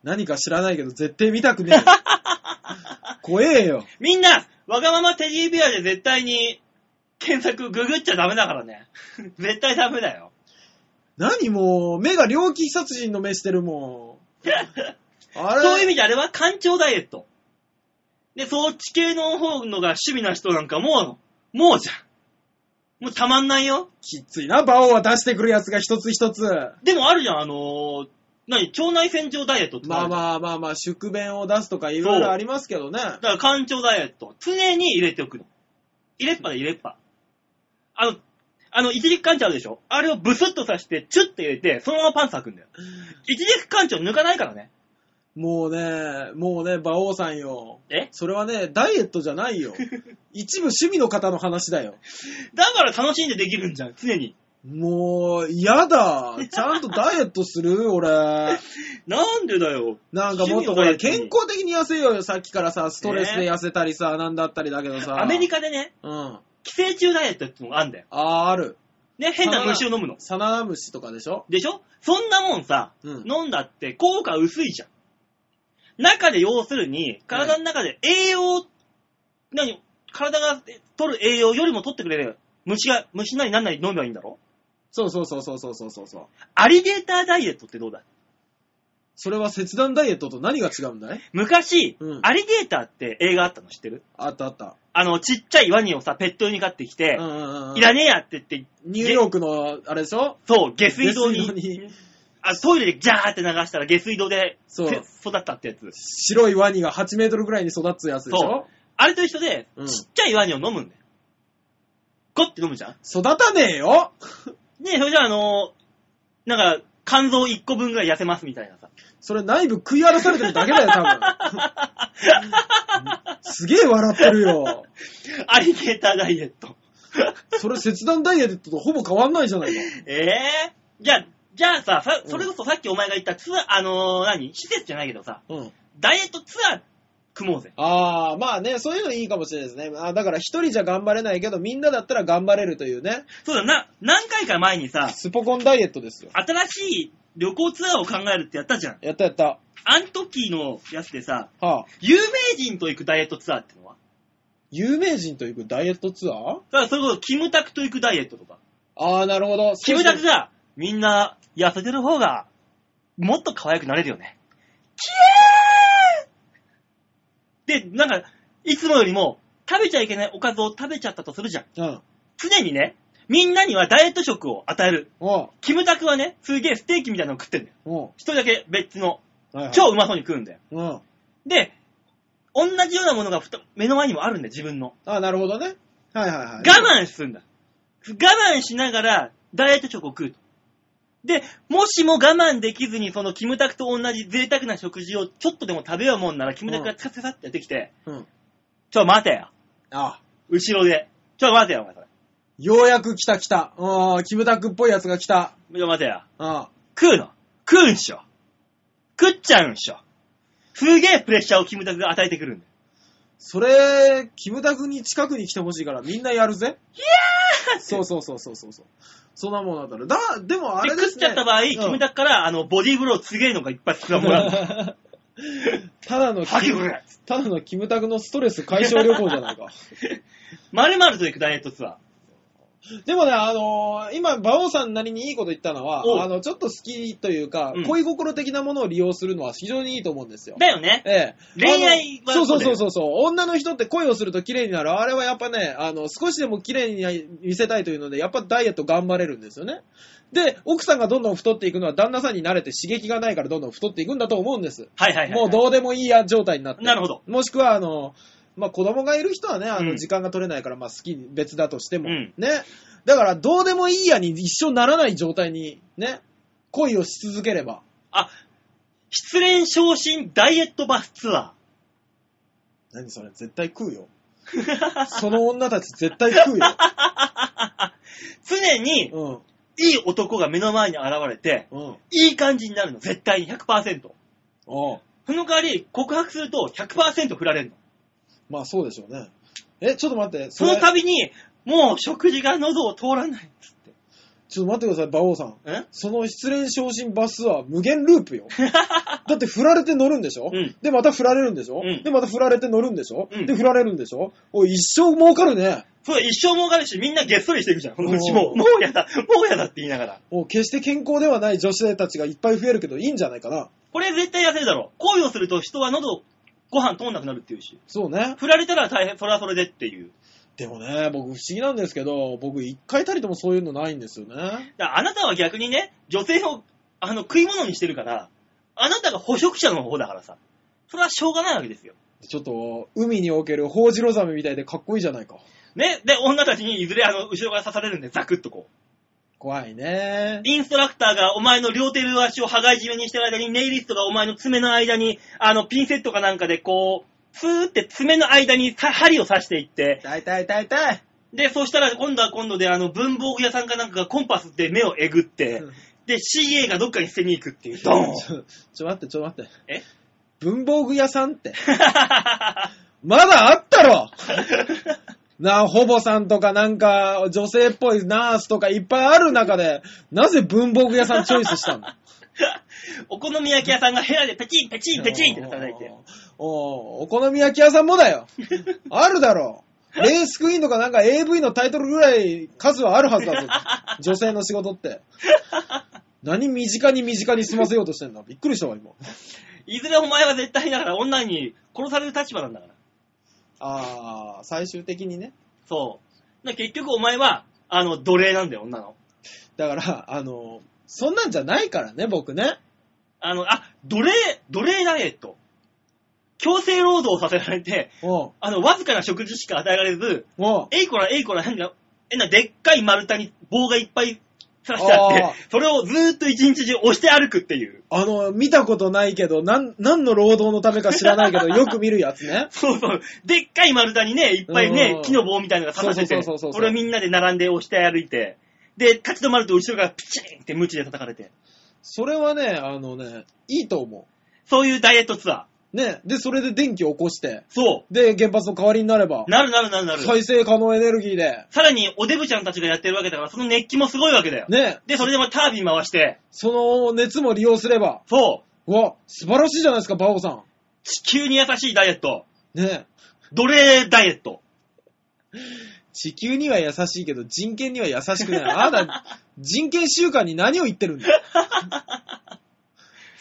B: 何か知らないけど絶対見たくねえ。怖えよ。
A: みんな、わがままテディベアで絶対に検索ググっちゃダメだからね。絶対ダメだよ。
B: 何もう、目が猟奇殺人の目してるもん。あ れ
A: そういう意味であれは干潮ダイエット。で、そっち系の方のが趣味な人なんかもう、もうじゃん。もうたまんないよ。
B: きついな、馬王は出してくるやつが一つ一つ。
A: でもあるじゃん、あのー、何、腸内洗浄ダイエットって
B: まあ
A: あ。
B: まあまあまあ、宿便を出すとかいろいろありますけどね。
A: だから干潮ダイエット。常に入れておくの。入れっぱで入れっぱ。あの、あの、一軸干潮あるでしょ？あれをブスッと刺して、チュッて入れて、そのままパンツ履くんだよ。一軸干潮抜かないからね。
B: もうね、もうね、馬王さんよ。
A: え？
B: それはね、ダイエットじゃないよ。一部趣味の方の話だよ。
A: だから楽しんでできるんじゃん、常に。
B: もう、嫌だ。ちゃんとダイエットする？俺。
A: なんでだよ。
B: なんかもっとほら、健康的に痩せようよ。さっきからさ、ストレスで痩せたりさ、なんだったりだけどさ。
A: アメリカでね、
B: うん。あ
A: 寄生虫ダイエットってのがあるんだよ。
B: あー、ある。
A: ね、変な虫を飲むの。
B: サナダムシとかでしょ？
A: でしょ？そんなもんさ、
B: うん
A: 飲んだって効果薄いじゃん。中で要するに、体の中で栄養、何体が取る栄養よりも取ってくれる虫が、虫なりなんなり飲めばいいんだろ？
B: そうそうそうそうそうそうそうそう。
A: アリゲーターダイエットってどうだ？
B: それは切断ダイエットと何が違うんだい？
A: 昔、
B: うん。
A: アリゲーターって映画あったの知ってる？
B: あったあった。
A: あの、ちっちゃいワニをさ、ペット用に飼ってきて、
B: うんうんうん。
A: いらねえやって言って、
B: ニューヨークの、あれでしょ？
A: そう、下水道に、
B: 下水道に
A: あトイレでジャーって流したら下水道で
B: そう
A: せ育ったってやつ。
B: 白いワニが8メートルぐらいに育つやつでしょ？
A: あれと一緒で、
B: うん
A: ちっちゃいワニを飲むんだよ。ゴッて飲むじゃん
B: 育たねえよ
A: で、それじゃあ、あのーなんか、肝臓1個分ぐらい痩せますみたいなさ。
B: それ内部食い荒らされてるだけだよ、多分。すげえ笑ってるよ。
A: アリゲーターダイエット。
B: それ切断ダイエットとほぼ変わんないじゃないか。
A: ええじゃあ、じゃあさ、さそれこそさっきお前が言ったツアー、あのー何？施設じゃないけどさ、
B: うん。
A: ダイエットツアー組もうぜ。
B: ああ、まあね、そういうのいいかもしれないですね。あーだから一人じゃ頑張れないけど、みんなだったら頑張れるというね。
A: そうだな、何回か前にさ、
B: スポコンダイエットですよ。
A: 新しい旅行ツアーを考えるってやったじゃん。
B: やったやった。
A: あん時のやつでさ、
B: はあ。
A: 有名人と行くダイエットツアーってのは？
B: 有名人と行くダイエットツアー？
A: だからそれこそキムタクと行くダイエットとか。
B: ああ、なるほど。
A: キムタクが、みんな痩せてる方が、もっと可愛くなれるよね。キエーで、なんか、いつもよりも、食べちゃいけないおかずを食べちゃったとするじゃん。
B: うん。
A: 常にね、みんなにはダイエット食を与える。
B: おう
A: キムタクはね、すげえステーキみたいなの食ってんだよ。
B: おう
A: 一人だけ別の、
B: はいはい
A: 超うまそうに食うんだよ。
B: うん。
A: で、同じようなものがふた目の前にもあるんだよ、自分の。
B: ああ、なるほどね。はいはいはい。
A: 我慢するんだ。我慢しながら、ダイエット食を食うと。で、もしも我慢できずに、そのキムタクと同じ贅沢な食事をちょっとでも食べようもんなら、キムタクがツカツカってやってきて、
B: うん。
A: ちょ、待てよ。
B: あ
A: 後ろで。ちょ待てよ、お前それ。
B: ようやく来た来た。うん、キムタクっぽいやつが来た。
A: ちょ待てよ。
B: うん。
A: 食うの？食うんしょ食っちゃうんしょすげえプレッシャーをキムタクが与えてくるんだよ。
B: それ、キムタクに近くに来てほしいからみんなやるぜ。いやーそうそうそうそうそうそう。そんなもんだったら。だ、でもあ
A: で、
B: れですね。
A: 食っちゃった場合、
B: うん
A: キムタクから、あの、ボディーブローすげえのがいっぱい少なもらうの。
B: ただのキム、ただのキムタクのストレス解消旅行じゃないか。
A: まるまると行くダイエットツアー。
B: でもね、あのー今、馬王さんなりにいいこと言ったのはあの、ちょっと好きというか、
A: うん
B: 恋心的なものを利用するのは非常にいいと思うんですよ。
A: だよね。
B: ええ。
A: 恋愛は
B: あのそうそうそう
A: そ
B: そうそう。女の人って恋をすると綺麗になる。あれはやっぱね、あの、少しでも綺麗に見せたいというので、やっぱダイエット頑張れるんですよね。で、奥さんがどんどん太っていくのは旦那さんに慣れて刺激がないからどんどん太っていくんだと思うんです。
A: はいはいはい。
B: もうどうでもいいや状態になって。
A: なるほど。
B: もしくは、あの、まあ、子供がいる人はね、あの、
A: うん
B: 時間が取れないから、まあ、好き、別だとしても、
A: うん
B: ね。だから、どうでもいいやに一生ならない状態に、ね、恋をし続ければ。
A: あ、失恋昇進ダイエットバスツア
B: 何それ、絶対食うよ。その女たち絶対食うよ。
A: ー。常に、
B: うん。
A: いい男が目の前に現れて、
B: うん。
A: いい感じになるの、絶対に100%。
B: おう
A: その代わり、告白すると100%振られるの。
B: まあ、そうでしょうね。え、ちょっと待って、
A: その
B: れ
A: 度に、もう食事が喉を通らないっつって。
B: ちょっと待ってください、馬王さん。
A: え？
B: その失恋昇進バスは無限ループよ。だって振られて乗るんでしょ、
A: うん
B: で、また振られるんでしょ、
A: うん
B: で、また振られて乗るんでしょ、
A: うん
B: で、振られるんでしょ？おい、一生儲かるね。
A: そう、一生儲かるし、みんなげっそりしていくじゃん。このうち
B: お
A: もう、
B: ー
A: もうやだ、もうやだって言いながら。
B: もう決して健康ではない女性たちがいっぱい増えるけどいいんじゃないかな。
A: これ絶対痩せるだろう。恋をすると人は喉、ご飯通んなくなるっていうし。
B: そうね。
A: 振られたら大変、それはそれでっていう。
B: でもね、僕不思議なんですけど、僕一回たりともそういうのないんですよね。
A: だあなたは逆にね、女性を、あの、食い物にしてるから、あなたが捕食者の方だからさ。それはしょうがないわけですよ。
B: ちょっと、海におけるホウジロザメみたいでかっこいいじゃないか。
A: ね。で、女たちにいずれあの、後ろから刺されるんで、ザクッとこう。
B: 怖いね。
A: インストラクターがお前の両手両足を羽交い締めにしてる間に、ネイリストがお前の爪の間に、あの、ピンセットかなんかでこう、スーって爪の間にさ針を刺していって、
B: 痛い痛い痛い痛い。
A: で、そしたら今度は今度であの、文房具屋さんかなんかがコンパスで目をえぐって、で、CA がどっかに捨てに行くっていう、ドーン
B: ちょ、ちょ待って、ちょ待って。
A: え？
B: 文房具屋さんって。まだあったろ なあ、ほぼさんとかなんか、女性っぽいナースとかいっぱいある中で、なぜ文房具屋さんチョイスしたの？
A: お好み焼き屋さんがヘラでペチンペチンペチンって叩いて。
B: おおお好み焼き屋さんもだよ。あるだろう。レースクイーンとかなんか AV のタイトルぐらい数はあるはずだぞ。女性の仕事って。何身近に身近に済ませようとしてんだびっくりしたわ、今。
A: いずれお前は絶対だから女に殺される立場なんだから。
B: あー、最終的にね。
A: そう。だから結局お前は、あの、奴隷なんだよ、女の。
B: だから、あの、そんなんじゃないからね、僕ね。
A: あの、あ、奴隷、奴隷ダイエット。強制労働させられて、
B: おう
A: あの、わずかな食事しか与えられず、
B: おう
A: えいこらえいこらなんだ、えな、でっかい丸太に棒がいっぱい刺してあって
B: あー、
A: それをずーっと一日中押して歩くっていう。
B: あの、見たことないけど、なん、何の労働のためか知らないけど、よく見るやつね。
A: そうそう。でっかい丸太にね、いっぱいね
B: う、ん
A: 木の棒みたいなのが刺さってて、
B: そうそうそうそうそう
A: それをみんなで並んで押して歩いて、で、立ち止まると後ろからピチンって鞭で叩かれて。
B: それはね、あのね、いいと思
A: そういうダイエットツアー。
B: う。ね。で、それで電気を起こして、
A: そ
B: で、原発の代わりになれば
A: う。、なるなるなるなる。
B: 再生可能エネルギーで、
A: さらに、おデブちゃんたちがやってるわけだから、その熱気もすごいわけだよ。
B: ね。
A: で、それでもタービン回して、
B: その熱も利用すれば、
A: そう。
B: うわ、素晴らしいじゃないですか、バオさ
A: 地球に優しいダイエット。
B: ん。ね。
A: 奴隷ダイエット。
B: 地球には優しいけど、人権には優しくない。あなた、人権週間に何を言ってるんだ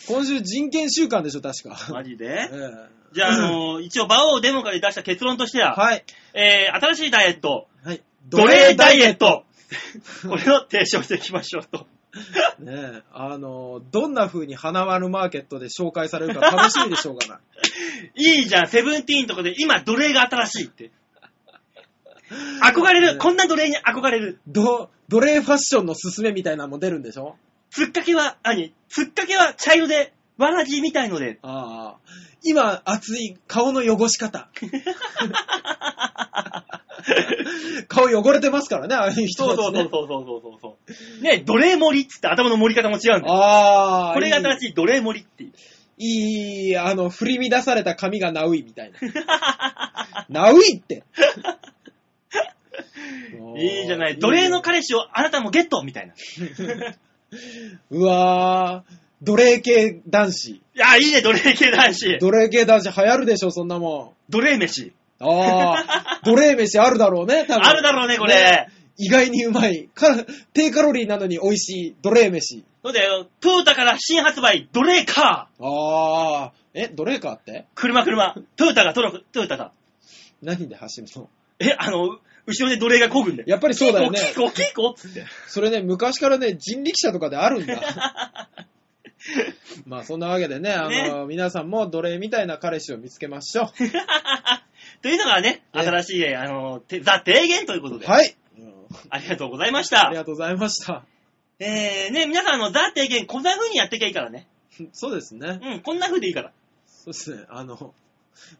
B: 今週人権週間でしょ、確か。
A: マジで？
B: ええ
A: じゃあ、あのー一応、バオーデモから出した結論としては、
B: はい。
A: えー、新しいダイエット、
B: はい。
A: 奴隷ダイエットこれを提唱していきましょうと。
B: ねえ、あの、どんな風に花丸マーケットで紹介されるか楽しみでしょうがない。
A: いいじゃん、セブンティーンとかで今奴隷が新しいって。憧れる、こんな奴隷に憧れる。
B: ど、奴隷ファッションのすすめみたいなのも出るんでしょ？
A: つっかけは、何？つっかけは茶色で、わらじみたいので、
B: ああ。今、熱い顔の汚し方。顔汚れてますからね、ああいう人
A: そう
B: たち、ね。
A: そうそうそうそうそうそう。ね、奴隷盛りっつって頭の盛り方も違うんだよ。
B: ああ。
A: これが正しい奴隷盛りっていう。
B: いい、あの、振り乱された髪がナウイみたいな。ナウイって。
A: いいじゃない。奴隷の彼氏をあなたもゲットみたいな。い う
B: わー、奴隷系男子。
A: や、いいね、奴隷系男子。
B: 奴隷系男子流行るでしょ、そんなも
A: 奴隷飯。
B: ん。あー、奴隷飯あるだろうね、多分。
A: あるだろうね、これ。
B: 意外にうまい。か低カロリーなのに美味しい奴隷飯。
A: そうだよ。トヨタから新発売、奴隷カー。
B: あー、え、奴隷かって？
A: 車、車。トヨタがトロ、トヨタが。
B: 何で走るの？
A: え、あの、後ろで奴隷が漕ぐんだよ。
B: やっぱりそうだよね
A: キーコ、キーコ、キーコっつって。
B: それね、昔からね、人力車とかであるんだ。まあそんなわけでね、あの、皆さんも奴隷みたいな彼氏を見つけましょ
A: というのがね、
B: ね
A: 新しい、あの、てザ・提言ということ
B: う。
A: で。
B: はい。うん
A: ありがとうございまし
B: あ
A: た
B: り。がとうございました。
A: えー、ね、皆さん、あの、ザ・提言、こんな風にやってきゃいいからね。
B: そうですね。
A: うん、こんな風でいいから。
B: そうですね。あの、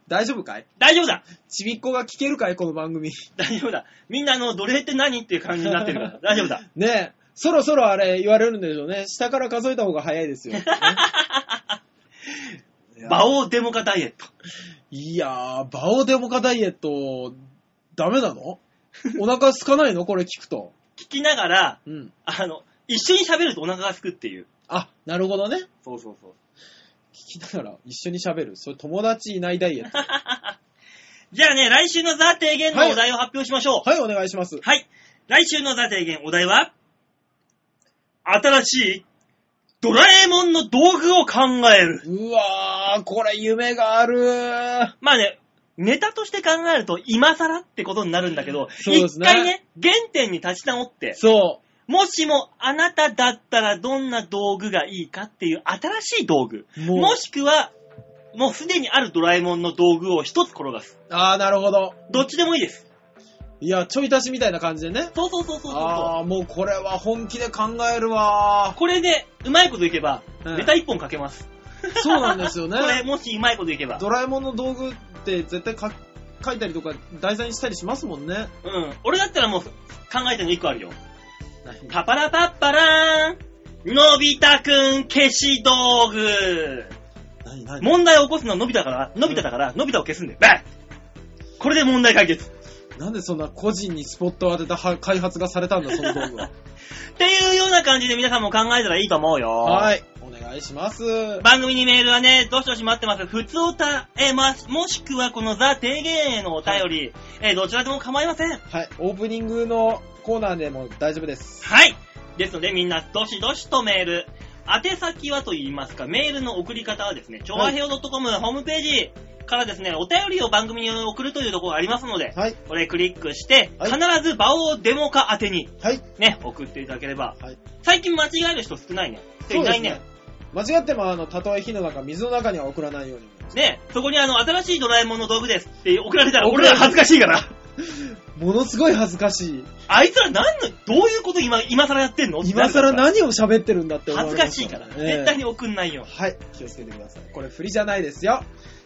B: 大丈夫かい？
A: 大丈夫だ
B: ちびっこが聞けるかい？この番組。
A: 大丈夫だ。みんな、あの、奴隷って何？っていう感じになってるから。大丈夫だ。
B: ねえ、そろそろあれ言われるんでしょうね。下から数えた方が早いですよ。ねいや
A: 馬王デモカダイエット。
B: いやー、バオデモカダイエット、ダメなの？お腹空かないの？これ聞くと。
A: 聞きながら、
B: うん。
A: あの、一緒に喋るとお腹が空くっていう。
B: あ、なるほどね。
A: そうそうそう。
B: 聞きながら一緒に喋る。それ友達いないダイエット。
A: じゃあね、来週のザ・提言のお題を発表しましょう。
B: はい、お願いします。
A: はい。来週のザ・提言、お題は、新しいドラえもんの道具を考える。
B: うわー、これ夢がある
A: まあね、ネタとして考えると今更ってことになるんだけど、一、
B: そうですね
A: 回ね、原点に立ち直って、
B: そ
A: もしもあなただったらどんな道具がいいかっていう新しい道具、
B: う。もう。
A: もしくは、もうすでにあるドラえもんの道具を一つ転がす。
B: あー、なるほど。
A: どっちでもいいです。
B: いや、ちょい足しみたいな感じでね。
A: そうそうそうそうそう。
B: あー、もうこれは本気で考えるわ
A: これで、うまいこといけば、
B: うん
A: ネタ一本かけます。
B: ー。そうなんですよね
A: こ。れ、もしうまいこといけば。
B: ドラえもんの道具って絶対か書いたりとか題材にしたりしますもんね。
A: うん。俺だったらもう、考えてるの一個あるよ。パパラパッパラーンのび太くん消し道具
B: 何何？
A: 問題を起こすのはのび太から、のび太だから、のび太を消すんだよ。バンこれで問題解決。
B: なんでそんな個人にスポットを当てたは開発がされたんだ、その道具は。
A: っていうような感じで皆さんも考えたらいいと思うよ。
B: はい。お願いします。
A: 番組にメールはね、どしどし待ってます。普通おた、えーま、もしくはこのザ・提言へのお便り、えーどちらでも構いません。
B: はい。オープニングのコーナーでも大丈夫です。
A: はい。ですのでみんなどしどしとメール。宛先はと言いますか、メールの送り方はですね、超和平洋 .com ホームページからですね、お便りを番組に送るというところがありますので、
B: はい。
A: これクリックして、
B: はい
A: 必ず場をデモ化宛てに
B: はい。
A: ね、送っていただければ、
B: はい。
A: 最近間違える人少ないね。いないね。
B: 間違っても、あの、たとえ火の中、水の中には送らないように。
A: ね、そこにあの、新しいドラえもんの道具ですって送られたら、俺ら恥ずかしいから。
B: ものすごい恥ずかしい。
A: あいつら何の、どういうこと今、今更やってんの？
B: 今更何を喋ってるんだって
A: 恥ずかしいから。
B: ええ
A: 絶対に送んないよ。
B: はい。気をつけてください。これ振りじゃないですよ。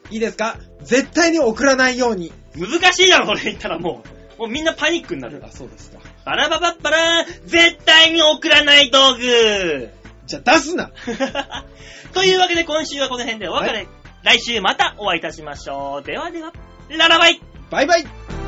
B: いいですか？絶対に送らないように。
A: 難しいだろ、それ言ったらもう。もうみんなパニックになる。
B: あ、そうですか。
A: バラババッバラーン絶対に送らない道具
B: じゃあ出すな。
A: というわけで今週はこの辺でお別れ。
B: は
A: 来週またお会いいたしましょう。ではでは、ララバイ。
B: バイバイ